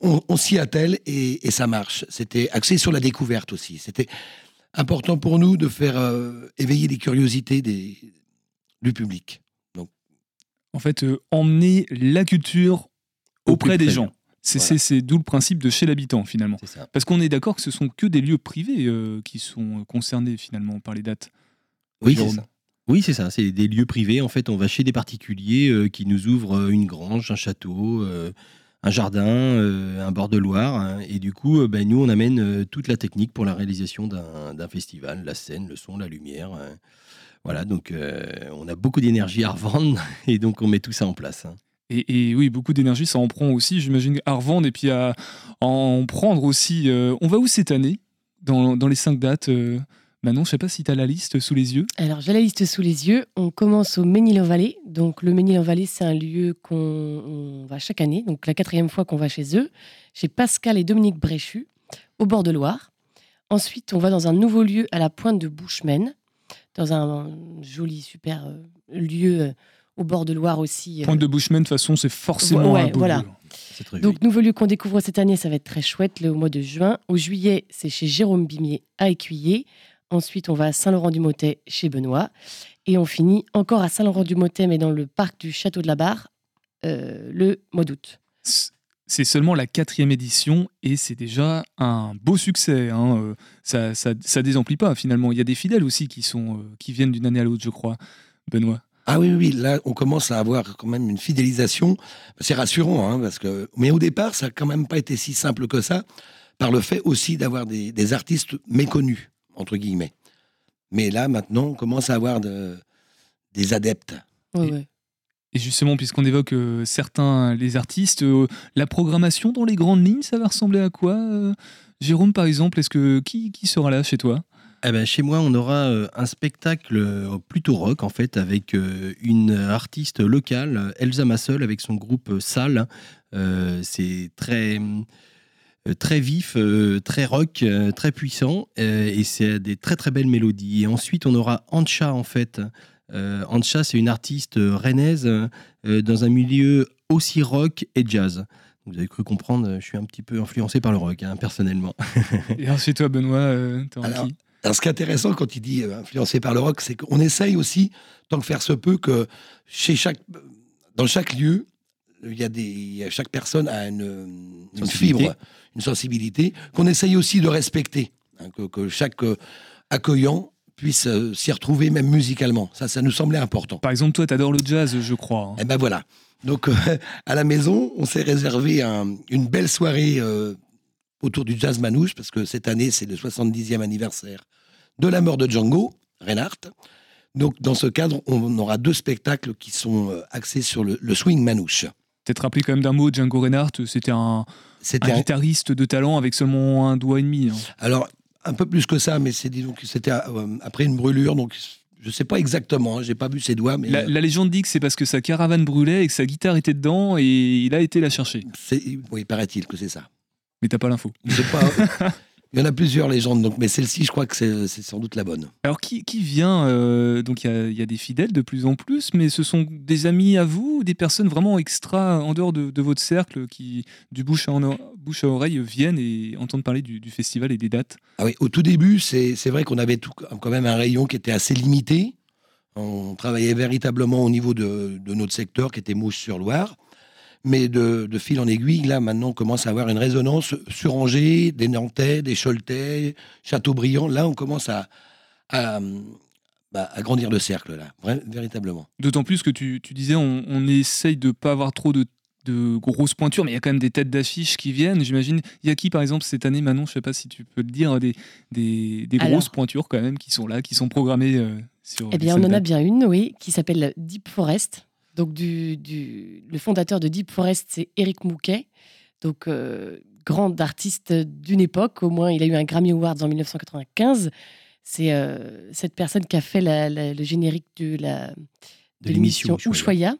Speaker 8: on, s'y attelle et, ça marche. C'était axé sur la découverte aussi. C'était important pour nous de faire euh, éveiller les curiosités des, du public. Donc,
Speaker 2: en fait, euh, emmener la culture auprès des gens. C'est d'où le principe de chez l'habitant finalement. Parce qu'on est d'accord que ce sont que des lieux privés euh, qui sont concernés finalement par les dates.
Speaker 8: Oui, c'est ça. Oui, c'est ça. C'est des lieux privés. En fait, on va chez des particuliers euh, qui nous ouvrent euh, une grange, un château, euh, un jardin, un bord de Loire. Hein. et du coup, ben, nous, on amène toute la technique pour la réalisation d'un festival, la scène, le son, la lumière. Voilà, donc on a beaucoup d'énergie à revendre et donc on met tout ça en place. Hein.
Speaker 2: Et, oui, beaucoup d'énergie, ça en prend aussi, j'imagine, à revendre et puis à, en prendre aussi. on va où cette année? Dans les cinq dates Manon, je ne sais pas si tu as la liste sous les yeux.
Speaker 11: Alors, j'ai la liste sous les yeux. On commence au Ménil-en-Vallée. Donc, le Ménil-en-Vallée, c'est un lieu qu'on va chaque année. Donc, la quatrième fois qu'on va chez eux, chez Pascal et Dominique Bréchu, au bord de Loire. Ensuite, on va dans un nouveau lieu à la pointe de Bouchemen, dans un joli, super euh, lieu euh, au bord de Loire aussi.
Speaker 2: Euh. Pointe de Bouchemen, de toute façon, c'est forcément un beau voilà.
Speaker 11: Donc, nouveau lieu qu'on découvre cette année, ça va être très chouette, le mois de juin. Au juillet, c'est chez Jérôme Bimier à Écuyer. Ensuite, on va à Saint-Laurent-du-Motet chez Benoît. Et on finit encore à Saint-Laurent-du-Motet, mais dans le parc du Château de la Barre, euh, le mois d'août.
Speaker 2: C'est seulement la quatrième édition et c'est déjà un beau succès. Hein. Euh, ça, ça, désemplit pas finalement. Il y a des fidèles aussi qui, sont, euh, qui viennent d'une année à l'autre, je crois. Benoît.
Speaker 8: Ah oui, oui, là, on commence à avoir quand même une fidélisation. C'est rassurant, hein, parce que. Mais au départ, ça n'a quand même pas été si simple que ça, par le fait aussi d'avoir des, des artistes méconnus entre guillemets. Mais là, maintenant, on commence à avoir de, des adeptes.
Speaker 2: et, justement, puisqu'on évoque euh, certains, les artistes, euh, la programmation dans les grandes lignes, ça va ressembler à quoi euh, Jérôme, par exemple, est-ce que qui, qui, sera là chez toi?
Speaker 7: Eh ben, chez moi, on aura un spectacle plutôt rock, en fait, avec une artiste locale, Elsa Massol, avec son groupe Salle. c'est très
Speaker 12: euh, très vif, euh, très rock, euh, très puissant, euh, et c'est des très très belles mélodies. Et ensuite, on aura Ancha en fait. Euh, Ancha, c'est une artiste euh, rennaise euh, dans un milieu aussi rock et jazz. Vous avez cru comprendre, je suis un petit peu influencé par le rock, hein, personnellement.
Speaker 2: Et ensuite, toi, Benoît, euh, t'aurais
Speaker 8: Alors,
Speaker 2: qui
Speaker 8: Alors, ce qui est intéressant quand il dit euh, influencé par le rock, c'est qu'on essaye aussi, tant que faire se peut, que chez chaque, dans chaque lieu, il y a des, il y a- chaque personne a une, fibre, une sensibilité, qu'on essaye aussi de respecter, hein, que, que chaque euh, accueillant puisse euh, s'y retrouver même musicalement. Ça, ça nous semblait important.
Speaker 2: Par exemple, toi, t'adores le jazz, je crois. hein.
Speaker 8: Et ben voilà. Donc, euh, à la maison, on s'est réservé un- une belle soirée euh, autour du jazz manouche, parce que cette année, c'est le 70e anniversaire de la mort de Django Reinhardt. Donc, dans ce cadre, on aura deux spectacles qui sont axés sur le, le swing manouche.
Speaker 2: Peut-être rappeler quand même d'un mot, Django Reinhardt, c'était un,
Speaker 8: C'était
Speaker 2: un
Speaker 8: un-
Speaker 2: guitariste de talent avec seulement un doigt et demi. hein.
Speaker 8: Alors, un peu plus que ça, mais c'est disons que c'était euh, après une brûlure, donc je sais pas exactement, hein, j'ai pas vu ses doigts, mais
Speaker 2: La,
Speaker 8: euh,
Speaker 2: la légende dit que c'est parce que sa caravane brûlait et que sa guitare était dedans et il a été la chercher.
Speaker 8: oui, paraît-il que c'est ça.
Speaker 2: Mais t'as pas l'info.
Speaker 8: Pas- Il y en a plusieurs légendes, donc, mais celle-ci, je crois que c'est sans doute la bonne.
Speaker 2: Alors qui, qui vient euh, Donc il y a, il y a des fidèles de plus en plus, mais ce sont des amis à vous, ou des personnes vraiment extra en dehors de, de votre cercle qui, du bouche à, en- bouche à oreille, viennent et entendent parler du, du festival et des dates?
Speaker 8: Ah oui, au tout début, c'est c'est vrai qu'on avait tout, quand même un rayon qui était assez limité. On travaillait véritablement au niveau de, de notre secteur qui était Mouche-sur-Loire. Mais de, de fil en aiguille, là, maintenant, on commence à avoir une résonance sur Angers, des Nantais, des Choletais, Châteaubriand. Là, on commence à, à, bah, à grandir le cercle, là, vra- véritablement.
Speaker 2: D'autant plus que tu, tu disais, on, on essaye de pas avoir trop de, de grosses pointures, mais il y a quand même des têtes d'affiche qui viennent. J'imagine, il y a qui par exemple cette année, Manon, je sais pas si tu peux le dire, des, des, des
Speaker 11: Alors.
Speaker 2: grosses pointures quand même qui sont là, qui sont programmées euh, sur.
Speaker 11: Eh bien, on en a bien une, oui, qui s'appelle Deep Forest. Donc, du, du- le fondateur de Deep Forest, c'est Eric Mouquet. Donc, euh, grand artiste d'une époque. Au moins, il a eu un Grammy Awards en 1995. C'est euh, cette personne qui a fait la- la- le générique de la de l'émission
Speaker 12: Ushuaïa.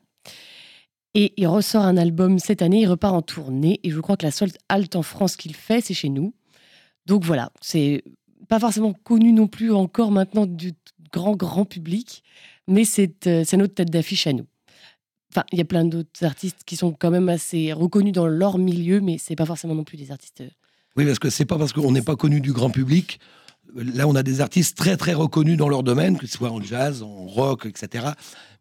Speaker 11: Et il ressort un album cette année, il repart en tournée. Et je crois que la seule halte en France qu'il fait, c'est chez nous. Donc voilà, c'est pas forcément connu non plus encore maintenant du grand, grand public, mais c'est euh, c'est notre tête d'affiche à nous. Enfin, il y a plein d'autres artistes qui sont quand même assez reconnus dans leur milieu, mais c'est pas forcément non plus des artistes. euh,
Speaker 8: Oui, parce que c'est pas parce qu'on n'est pas connu du grand public. Là, on a des artistes très très reconnus dans leur domaine, que ce soit en jazz, en rock, etc.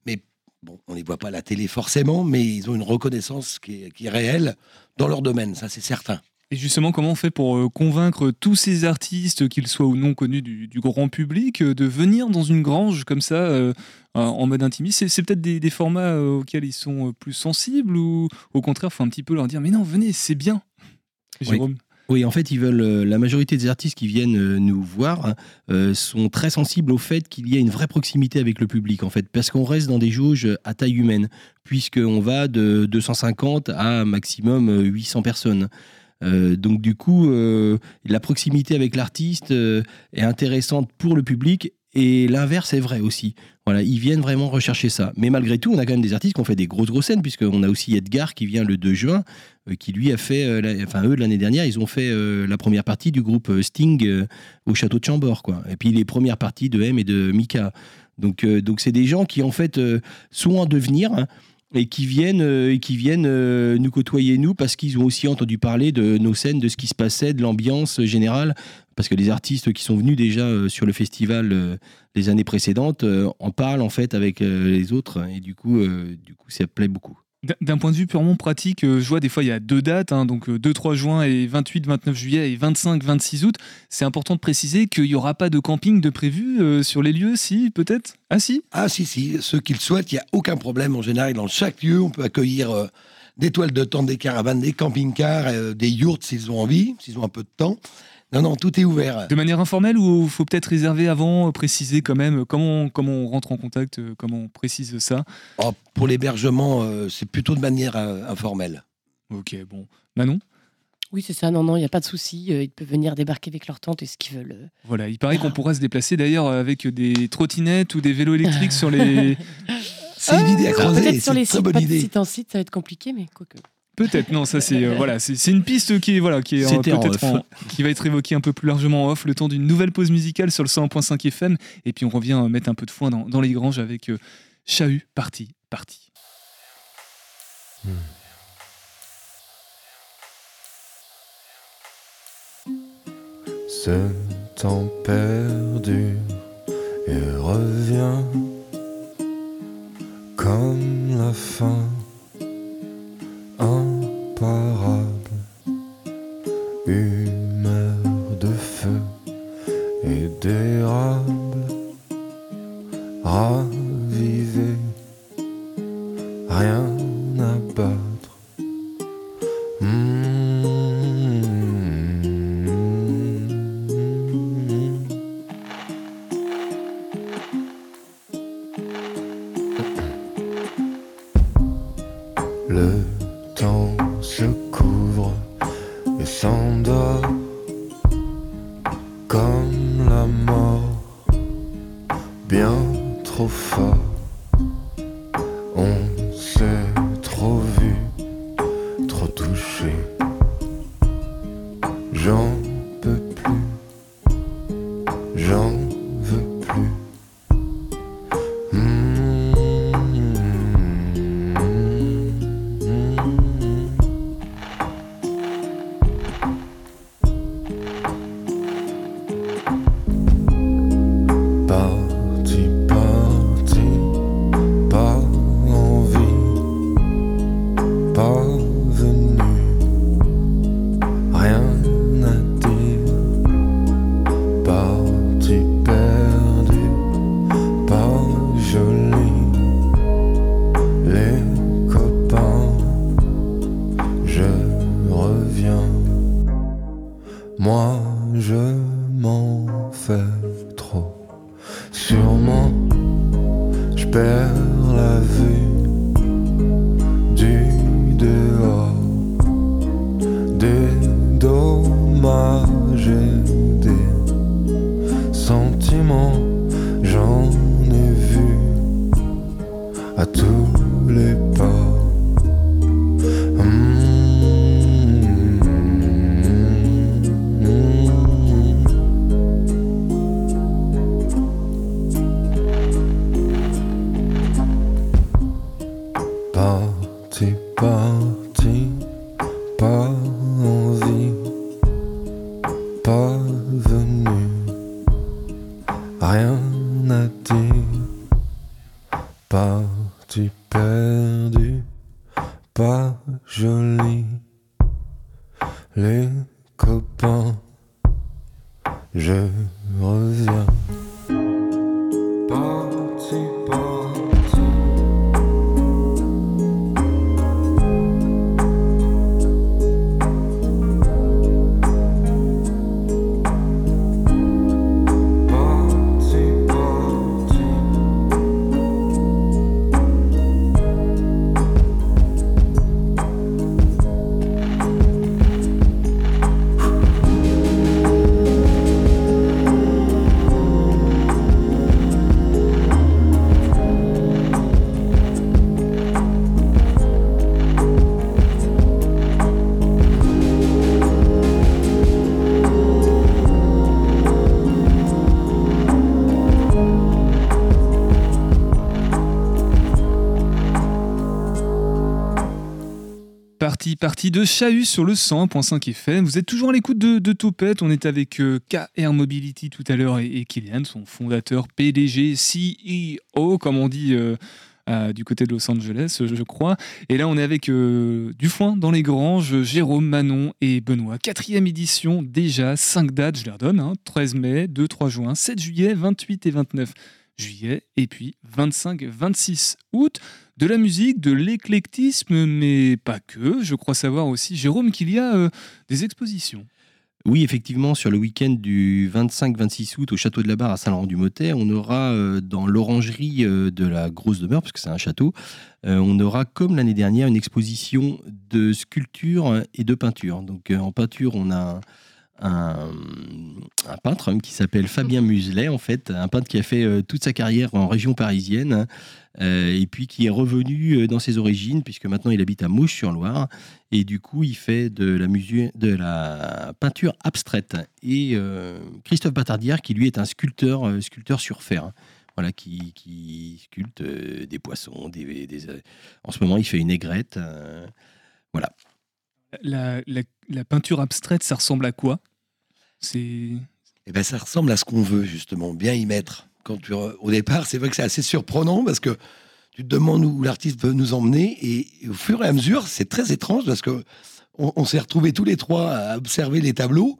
Speaker 8: Mais bon, on les voit pas à la télé forcément, mais ils ont une reconnaissance qui est, qui est réelle dans leur domaine, ça c'est certain.
Speaker 2: Et justement, comment on fait pour euh, convaincre tous ces artistes, qu'ils soient ou non connus du, du grand public, euh, de venir dans une grange comme ça, euh, en- mode intimiste? C'est peut-être des, des formats auxquels ils sont plus sensibles ou au contraire, faut un petit peu leur dire Mais non, venez, c'est bien. Jérôme
Speaker 12: Oui, en fait, ils veulent. la majorité des artistes qui viennent nous voir hein, euh, sont très sensibles au fait qu'il y a une vraie proximité avec le public, en fait, parce qu'on reste dans des jauges à taille humaine, puisqu'on va de 250 à maximum euh, 800 personnes. Euh, donc du coup, euh, la proximité avec l'artiste euh, est intéressante pour le public et l'inverse est vrai aussi. Voilà, ils viennent vraiment rechercher ça. Mais malgré tout, on a quand même des artistes qui ont fait des grosses grosses scènes, puisqu'on a aussi Edgar qui vient le 2 juin, qui lui a fait, enfin eux l'année dernière, ils ont fait la première partie du groupe Sting au château de Chambord, quoi. Et puis les premières parties de M et de Mika. Donc donc c'est des gens qui en fait sont en devenir. hein, et qui viennent, euh, euh, nous côtoyer, nous, parce qu'ils ont aussi entendu parler de nos scènes, de ce qui se passait, de l'ambiance générale, parce que les artistes qui sont venus déjà euh, sur le festival les années précédentes en parlent en fait avec les autres, et du coup, ça plaît beaucoup.
Speaker 2: D'un- point de vue purement pratique, euh, je vois des fois il y a deux dates, hein, donc euh, 2-3 juin et 28-29 juillet et 25-26 août. C'est important de préciser qu'il n'y aura pas de camping de prévu euh, sur les lieux, si peut-être? Ah si?
Speaker 8: Ah si, si, ceux qui le souhaitent, il n'y a aucun problème. En général, dans chaque lieu, on peut accueillir euh, des toiles de tente, des caravanes, des camping-cars, euh, des yurts s'ils ont envie, s'ils ont un peu de temps. Non, non, tout est ouvert.
Speaker 2: De manière informelle ou faut peut-être réserver avant, préciser quand même comment, comment on rentre en contact, euh, comment on précise ça?
Speaker 8: Oh, pour l'hébergement, euh, c'est plutôt de manière euh, informelle.
Speaker 2: Ok, bon. Manon?
Speaker 11: Oui, c'est ça. Non, non, il n'y a pas de souci. Ils peuvent venir débarquer avec leur tente et ce qu'ils veulent.
Speaker 2: Voilà, il paraît qu'on pourra se déplacer d'ailleurs avec des trottinettes ou des vélos électriques sur les.
Speaker 8: C'est une idée à creuser,
Speaker 11: Peut-être
Speaker 8: c'est
Speaker 11: sur les sites,
Speaker 8: bonne
Speaker 11: pas de
Speaker 8: idée.
Speaker 11: site en site, ça va être compliqué, mais quoique.
Speaker 2: Peut-être, non, ça c'est euh, voilà, c'est une piste qui est voilà, qui est peut-être qui va être évoquée un peu plus largement en off le temps d'une nouvelle pause musicale sur le 101.5 FM et puis on revient euh, mettre un peu de foin dans, dans les granges avec euh, Chahut, parti, parti.
Speaker 13: Ce temps perdu et revient comme la fin parole. Parti, parti
Speaker 2: de Chahut sur le 101.5 FM. Vous êtes toujours à l'écoute de, de Topette. On est avec euh, KR Mobility tout à l'heure et, Kylian, son fondateur, PDG, CEO, comme on dit euh, euh, du côté de Los Angeles, je, crois. Et là, on est avec euh, Dufoin dans les Granges, Jérôme, Manon et Benoît. Quatrième édition déjà, 5 dates, je les redonne. hein. 13 mai, 2-3 juin, 7 juillet, 28 et 29 juillet, et puis 25-26 août. De la musique, de l'éclectisme, mais pas que. Je crois savoir aussi, Jérôme, qu'il y a euh, des expositions.
Speaker 12: Oui, effectivement, sur le week-end du 25-26 août au château de la Barre à Saint-Laurent-du-Motet, on aura euh, dans l'orangerie euh, de la Grosse Demeure, parce que c'est un château, on aura comme l'année dernière une exposition de sculpture et de peinture. Donc en peinture, on a un, peintre qui s'appelle Fabien Muselet, en fait, un peintre qui a fait toute sa carrière en région parisienne, hein, et puis qui est revenu euh, dans ses origines, puisque maintenant il habite à Mouche-sur-Loire, et du coup il fait de la, de la peinture abstraite. Et euh, Christophe Batardière, qui lui est un sculpteur, euh, sculpteur sur fer. hein, Voilà, qui, qui sculpte euh, des poissons. Des, des- euh, en ce moment, il fait une aigrette. euh, voilà.
Speaker 2: La, la- la peinture abstraite, ça ressemble à quoi? C'est.
Speaker 8: Eh ben, ça ressemble à ce qu'on veut, justement, bien y mettre. Au départ, c'est vrai que c'est assez surprenant parce que tu te demandes où l'artiste veut nous emmener et, au fur et à mesure, c'est très étrange parce que on, s'est retrouvés tous les trois à observer les tableaux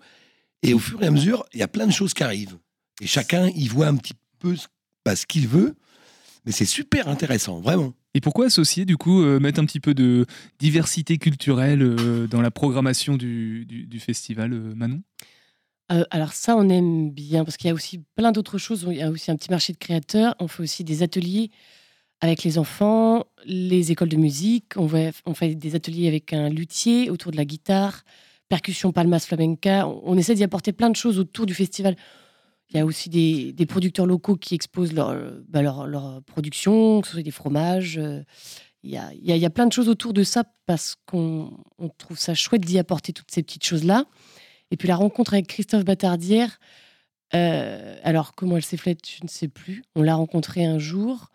Speaker 8: et au fur et à mesure, il y a plein de choses qui arrivent. Et chacun y voit un petit peu bah, ce qu'il veut, mais c'est super intéressant, vraiment.
Speaker 2: Et pourquoi associer, du coup, euh, mettre un petit peu de diversité culturelle euh, dans la programmation du festival, euh, Manon?
Speaker 11: Euh, alors ça, on aime bien parce qu'il y a aussi plein d'autres choses. Il y a aussi un petit marché de créateurs. On fait aussi des ateliers avec les enfants, les écoles de musique. On, fait des ateliers avec un luthier autour de la guitare, percussion palmas flamenca. On, essaie d'y apporter plein de choses autour du festival. Il y a aussi des, producteurs locaux qui exposent leur, euh, bah, production, que ce soit des fromages. euh, Il y, a, plein de choses autour de ça parce qu'on on trouve ça chouette d'y apporter toutes ces petites choses-là. Et puis la rencontre avec Christophe Batardière, euh, alors comment elle s'est faite, je ne sais plus. On l'a rencontré un jour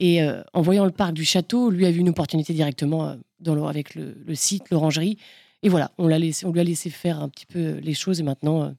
Speaker 11: et euh, en voyant le parc du château, lui a vu une opportunité directement euh, avec le, site, l'orangerie. Et voilà, on, l'a laissé, on lui a laissé faire un petit peu les choses et maintenant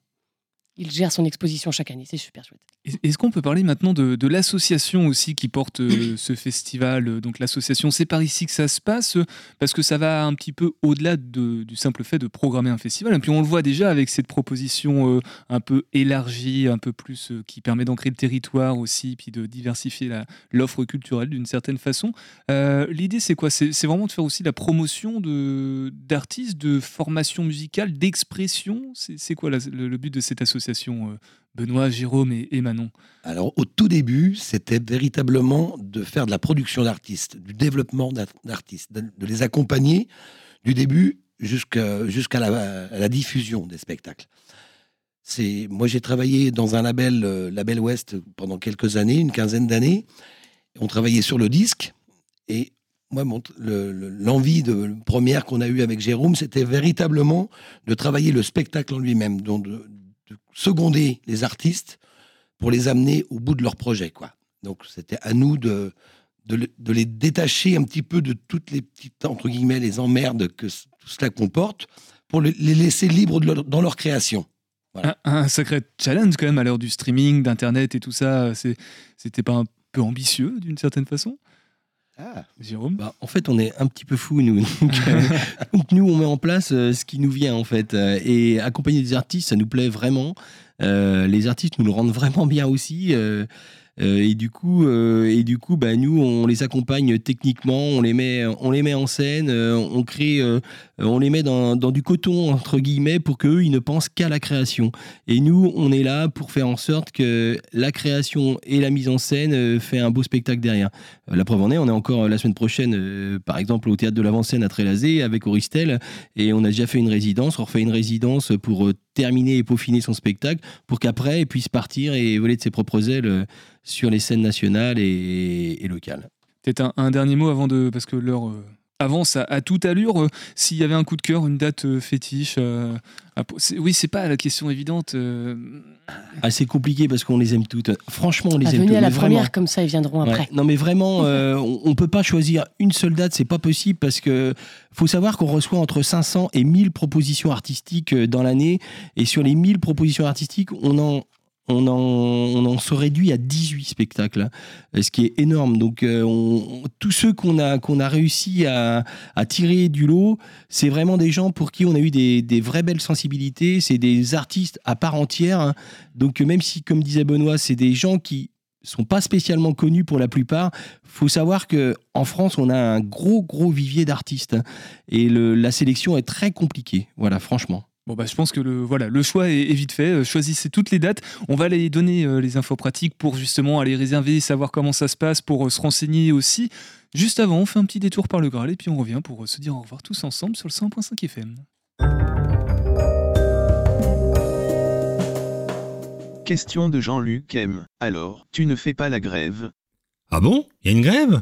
Speaker 11: il gère son exposition chaque année. C'est super chouette.
Speaker 2: Est- Est-ce qu'on peut parler maintenant de, de l'association aussi qui porte euh, ce festival euh, Donc l'association C'est par ici que ça se passe, euh, parce que ça va un petit peu au-delà de- du simple fait de programmer un festival. Et puis on le voit déjà avec cette proposition euh, un peu élargie, un peu plus euh, qui permet d'ancrer le territoire aussi, puis de diversifier l'offre culturelle d'une certaine façon. L'idée c'est quoi? C'est vraiment de faire aussi la promotion de- d'artistes, de, formation musicale, d'expression? C'est quoi la- le, le but de cette association Benoît, Jérôme et, Manon
Speaker 8: Alors, au tout début, c'était véritablement de faire de la production d'artistes, du développement d'art- d'artistes, de, les accompagner du début jusqu'à la, diffusion des spectacles. C'est moi, j'ai travaillé dans un label, euh, Label Ouest, pendant quelques années, une quinzaine d'années. On travaillait sur le disque et moi, l'envie de première qu'on a eue avec Jérôme, c'était véritablement de travailler le spectacle en lui-même, seconder les artistes pour les amener au bout de leur projet. Quoi. Donc c'était à nous de, de, le- de les détacher un petit peu de toutes les petites, entre guillemets, les emmerdes que tout cela comporte, pour les laisser libres dans leur création.
Speaker 2: un, un sacré challenge quand même à l'heure du streaming, d'internet et tout ça. C'était pas un peu ambitieux d'une certaine façon? Jérôme
Speaker 12: Bah, en fait, on est un petit peu fou nous. Donc, euh, donc, nous, on met en place euh, ce qui nous vient en fait. Euh, et accompagner des artistes, ça nous plaît vraiment. Euh, les artistes nous le rendent vraiment bien aussi. Euh, et du coup, euh, et du coup, bah, nous, on les accompagne techniquement, on les met, on les met en scène, euh, on crée, on les met dans, dans du coton entre guillemets pour qu'eux, ils ne pensent qu'à la création. Et nous, on est là pour faire en sorte que la création et la mise en scène fait un beau spectacle derrière. La preuve en est, on est encore la semaine prochaine, par exemple, au théâtre de l'Avant-Scène à Trélazé avec Auristel, et on a déjà fait une résidence. On refait une résidence pour terminer et peaufiner son spectacle, pour qu'après, il puisse partir et voler de ses propres ailes euh, sur les scènes nationales et, locales.
Speaker 2: Peut-être un, un dernier mot avant de. Parce que l'heure euh, avance à, à toute allure. euh, S'il y avait un coup de cœur, une date euh, fétiche. euh, à c'est- oui, c'est pas la question évidente. euh,
Speaker 12: Assez compliqué parce qu'on les aime toutes. Franchement, on les
Speaker 11: Ah,
Speaker 12: aime
Speaker 11: venez
Speaker 12: toutes.
Speaker 11: à la première,
Speaker 12: vraiment.
Speaker 11: comme ça ils viendront
Speaker 12: Ouais.
Speaker 11: après.
Speaker 12: Non mais vraiment, euh, on, on peut pas choisir une seule date, c'est pas possible parce que faut savoir qu'on reçoit entre 500 et 1000 propositions artistiques dans l'année et sur les 1000 propositions artistiques, on en on en, on en se réduit à 18 spectacles, hein, euh, ce qui est énorme. Donc, euh, tous ceux qu'on a, a réussi à, tirer du lot, c'est vraiment des gens pour qui on a eu des, des vraies belles sensibilités. C'est des artistes à part entière. hein. Donc, même si, comme disait Benoît, c'est des gens qui sont pas spécialement connus pour la plupart. Faut savoir que en France, on a un gros gros vivier d'artistes hein, et la sélection est très compliquée. Voilà, franchement.
Speaker 2: Bon bah je pense que le voilà le choix est, est vite fait. Euh, choisissez toutes les dates. On va aller donner euh, les infos pratiques pour justement aller réserver, savoir comment ça se passe, pour euh, se renseigner aussi. Juste avant, on fait un petit détour par le Graal et puis on revient pour euh, se dire au revoir tous ensemble sur le 100.5 FM.
Speaker 14: Question de Jean-Luc M. Alors, tu ne fais pas la grève?
Speaker 15: Ah bon? Il y a une grève?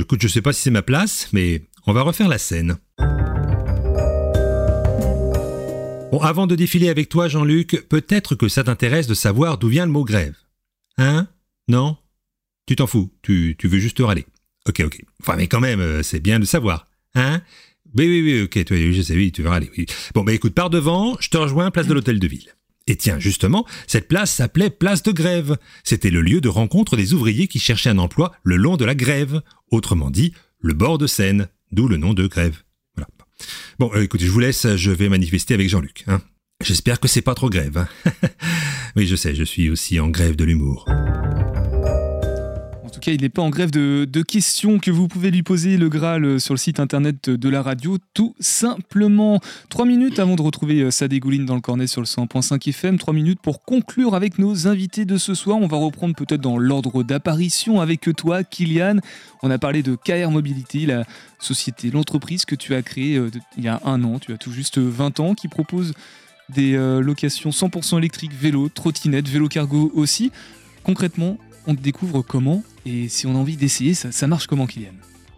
Speaker 15: Écoute, je sais pas si c'est ma place, mais on va refaire la scène. Bon, avant de défiler avec toi, Jean-Luc, peut-être que ça t'intéresse de savoir d'où vient le mot grève. Hein? Non? Tu t'en fous, tu, tu veux juste râler. Ok, ok. Enfin, mais quand même, euh, c'est bien de savoir. Hein? Oui, oui, oui, ok, je sais, oui, tu veux râler. Oui. Bon, bah écoute, par devant, je te rejoins, place de l'Hôtel de Ville. Et tiens, justement, cette place s'appelait Place de Grève. C'était le lieu de rencontre des ouvriers qui cherchaient un emploi le long de la grève. Autrement dit, le bord de Seine, d'où le nom de grève. Bon, euh, écoute, je vous laisse, je vais manifester avec Jean-Luc. Hein. J'espère que c'est pas trop grève. hein. oui, je sais, je suis aussi en grève de l'humour.
Speaker 2: Il n'est pas en grève de, questions que vous pouvez lui poser le Graal euh, sur le site internet de la radio, tout simplement. Trois minutes avant de retrouver euh, ça dégouline dans le cornet sur le 100.5 FM. Trois minutes pour conclure avec nos invités de ce soir. On va reprendre peut-être dans l'ordre d'apparition avec toi, Kylian. On a parlé de KR Mobility, la société, l'entreprise que tu as créée euh, il y a un an. Tu as tout juste 20 ans, qui propose des locations 100% électriques vélo, trottinette, vélo cargo aussi. Concrètement, on te découvre comment et si on a envie d'essayer, ça, marche comment, Kylian?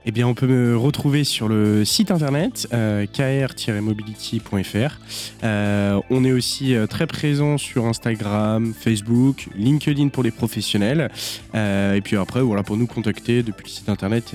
Speaker 7: Eh bien, on peut me retrouver sur le site internet euh, kr-mobility.fr. Euh, on est aussi euh, très présent sur Instagram, Facebook, LinkedIn pour les professionnels. Et puis après, voilà, pour nous contacter depuis le site internet,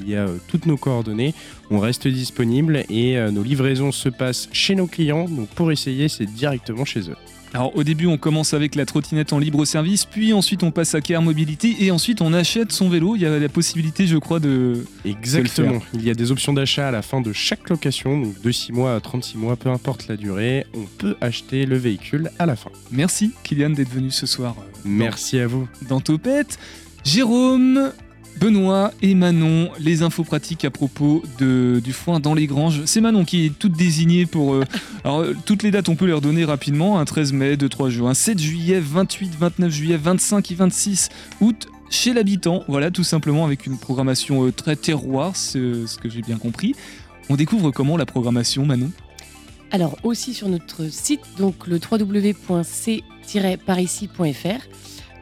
Speaker 7: il y a toutes nos coordonnées. On reste disponible et nos livraisons se passent chez nos clients. Donc pour essayer, c'est directement chez eux.
Speaker 2: Alors au début on commence avec la trottinette en libre service, puis ensuite on passe à KR Mobility et ensuite on achète son vélo. Il y a la possibilité je crois de...
Speaker 7: Exactement.
Speaker 2: de.
Speaker 7: Il y a des options d'achat à la fin de chaque location, donc de 6 mois à 36 mois, peu importe la durée, on peut acheter le véhicule à la fin.
Speaker 2: Merci Kylian d'être venu ce soir euh,
Speaker 7: Merci à vous.
Speaker 2: dans Topette. Jérôme, Benoît et Manon, les infos pratiques à propos de, du foin dans les granges. C'est Manon qui est toute désignée pour... euh, alors euh, toutes les dates on peut les redonner rapidement. Un 13 mai, 2-3 juin, 7 juillet, 28, 29 juillet, 25 et 26 août. Chez l'habitant, voilà, tout simplement avec une programmation euh, très terroir, c'est ce que j'ai bien compris. On découvre comment la programmation, Manon?
Speaker 11: Alors aussi sur notre site, donc le www.c-parisis.fr,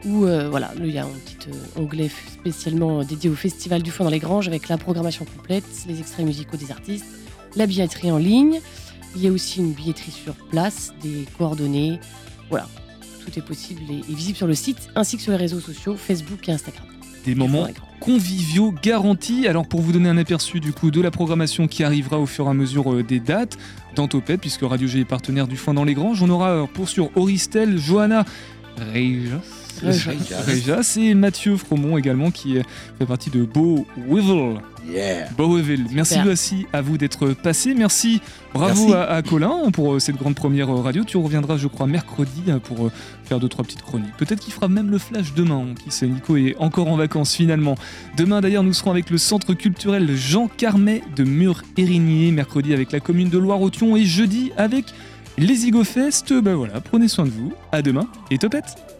Speaker 11: où euh, voilà, il y a un petit euh, onglet spécialement dédié au Festival du Foin dans les Granges avec la programmation complète, les extraits musicaux des artistes, la billetterie en ligne. Il y a aussi une billetterie sur place, des coordonnées. Voilà, tout est possible et, et visible sur le site ainsi que sur les réseaux sociaux Facebook et Instagram.
Speaker 2: des moments conviviaux garantis. Alors pour vous donner un aperçu du coup de la programmation qui arrivera au fur et à mesure euh, des dates dans Topette, puisque Radio G est partenaire du Foin dans les Granges, on aura euh, pour sûr Auristel, Johanna Reijas.
Speaker 8: Reijas.
Speaker 2: Reijas et Mathieu Fromont également qui fait partie de Beau Wivel.
Speaker 8: Yeah.
Speaker 2: Boweville. Merci aussi à vous d'être passé. Merci, bravo
Speaker 8: Merci.
Speaker 2: À, à Colin pour euh, cette grande première euh, radio. Tu reviendras, je crois, mercredi euh, pour euh, faire deux trois petites chroniques. Peut-être qu'il fera même le flash demain. hein, Qui sait, Nico est encore en vacances finalement. Demain d'ailleurs, nous serons avec le centre culturel Jean Carmet de Mur-Érigné. Mercredi avec la commune de Loire-Othion et jeudi avec les IgoFest. Ben voilà, prenez soin de vous. À demain et topette.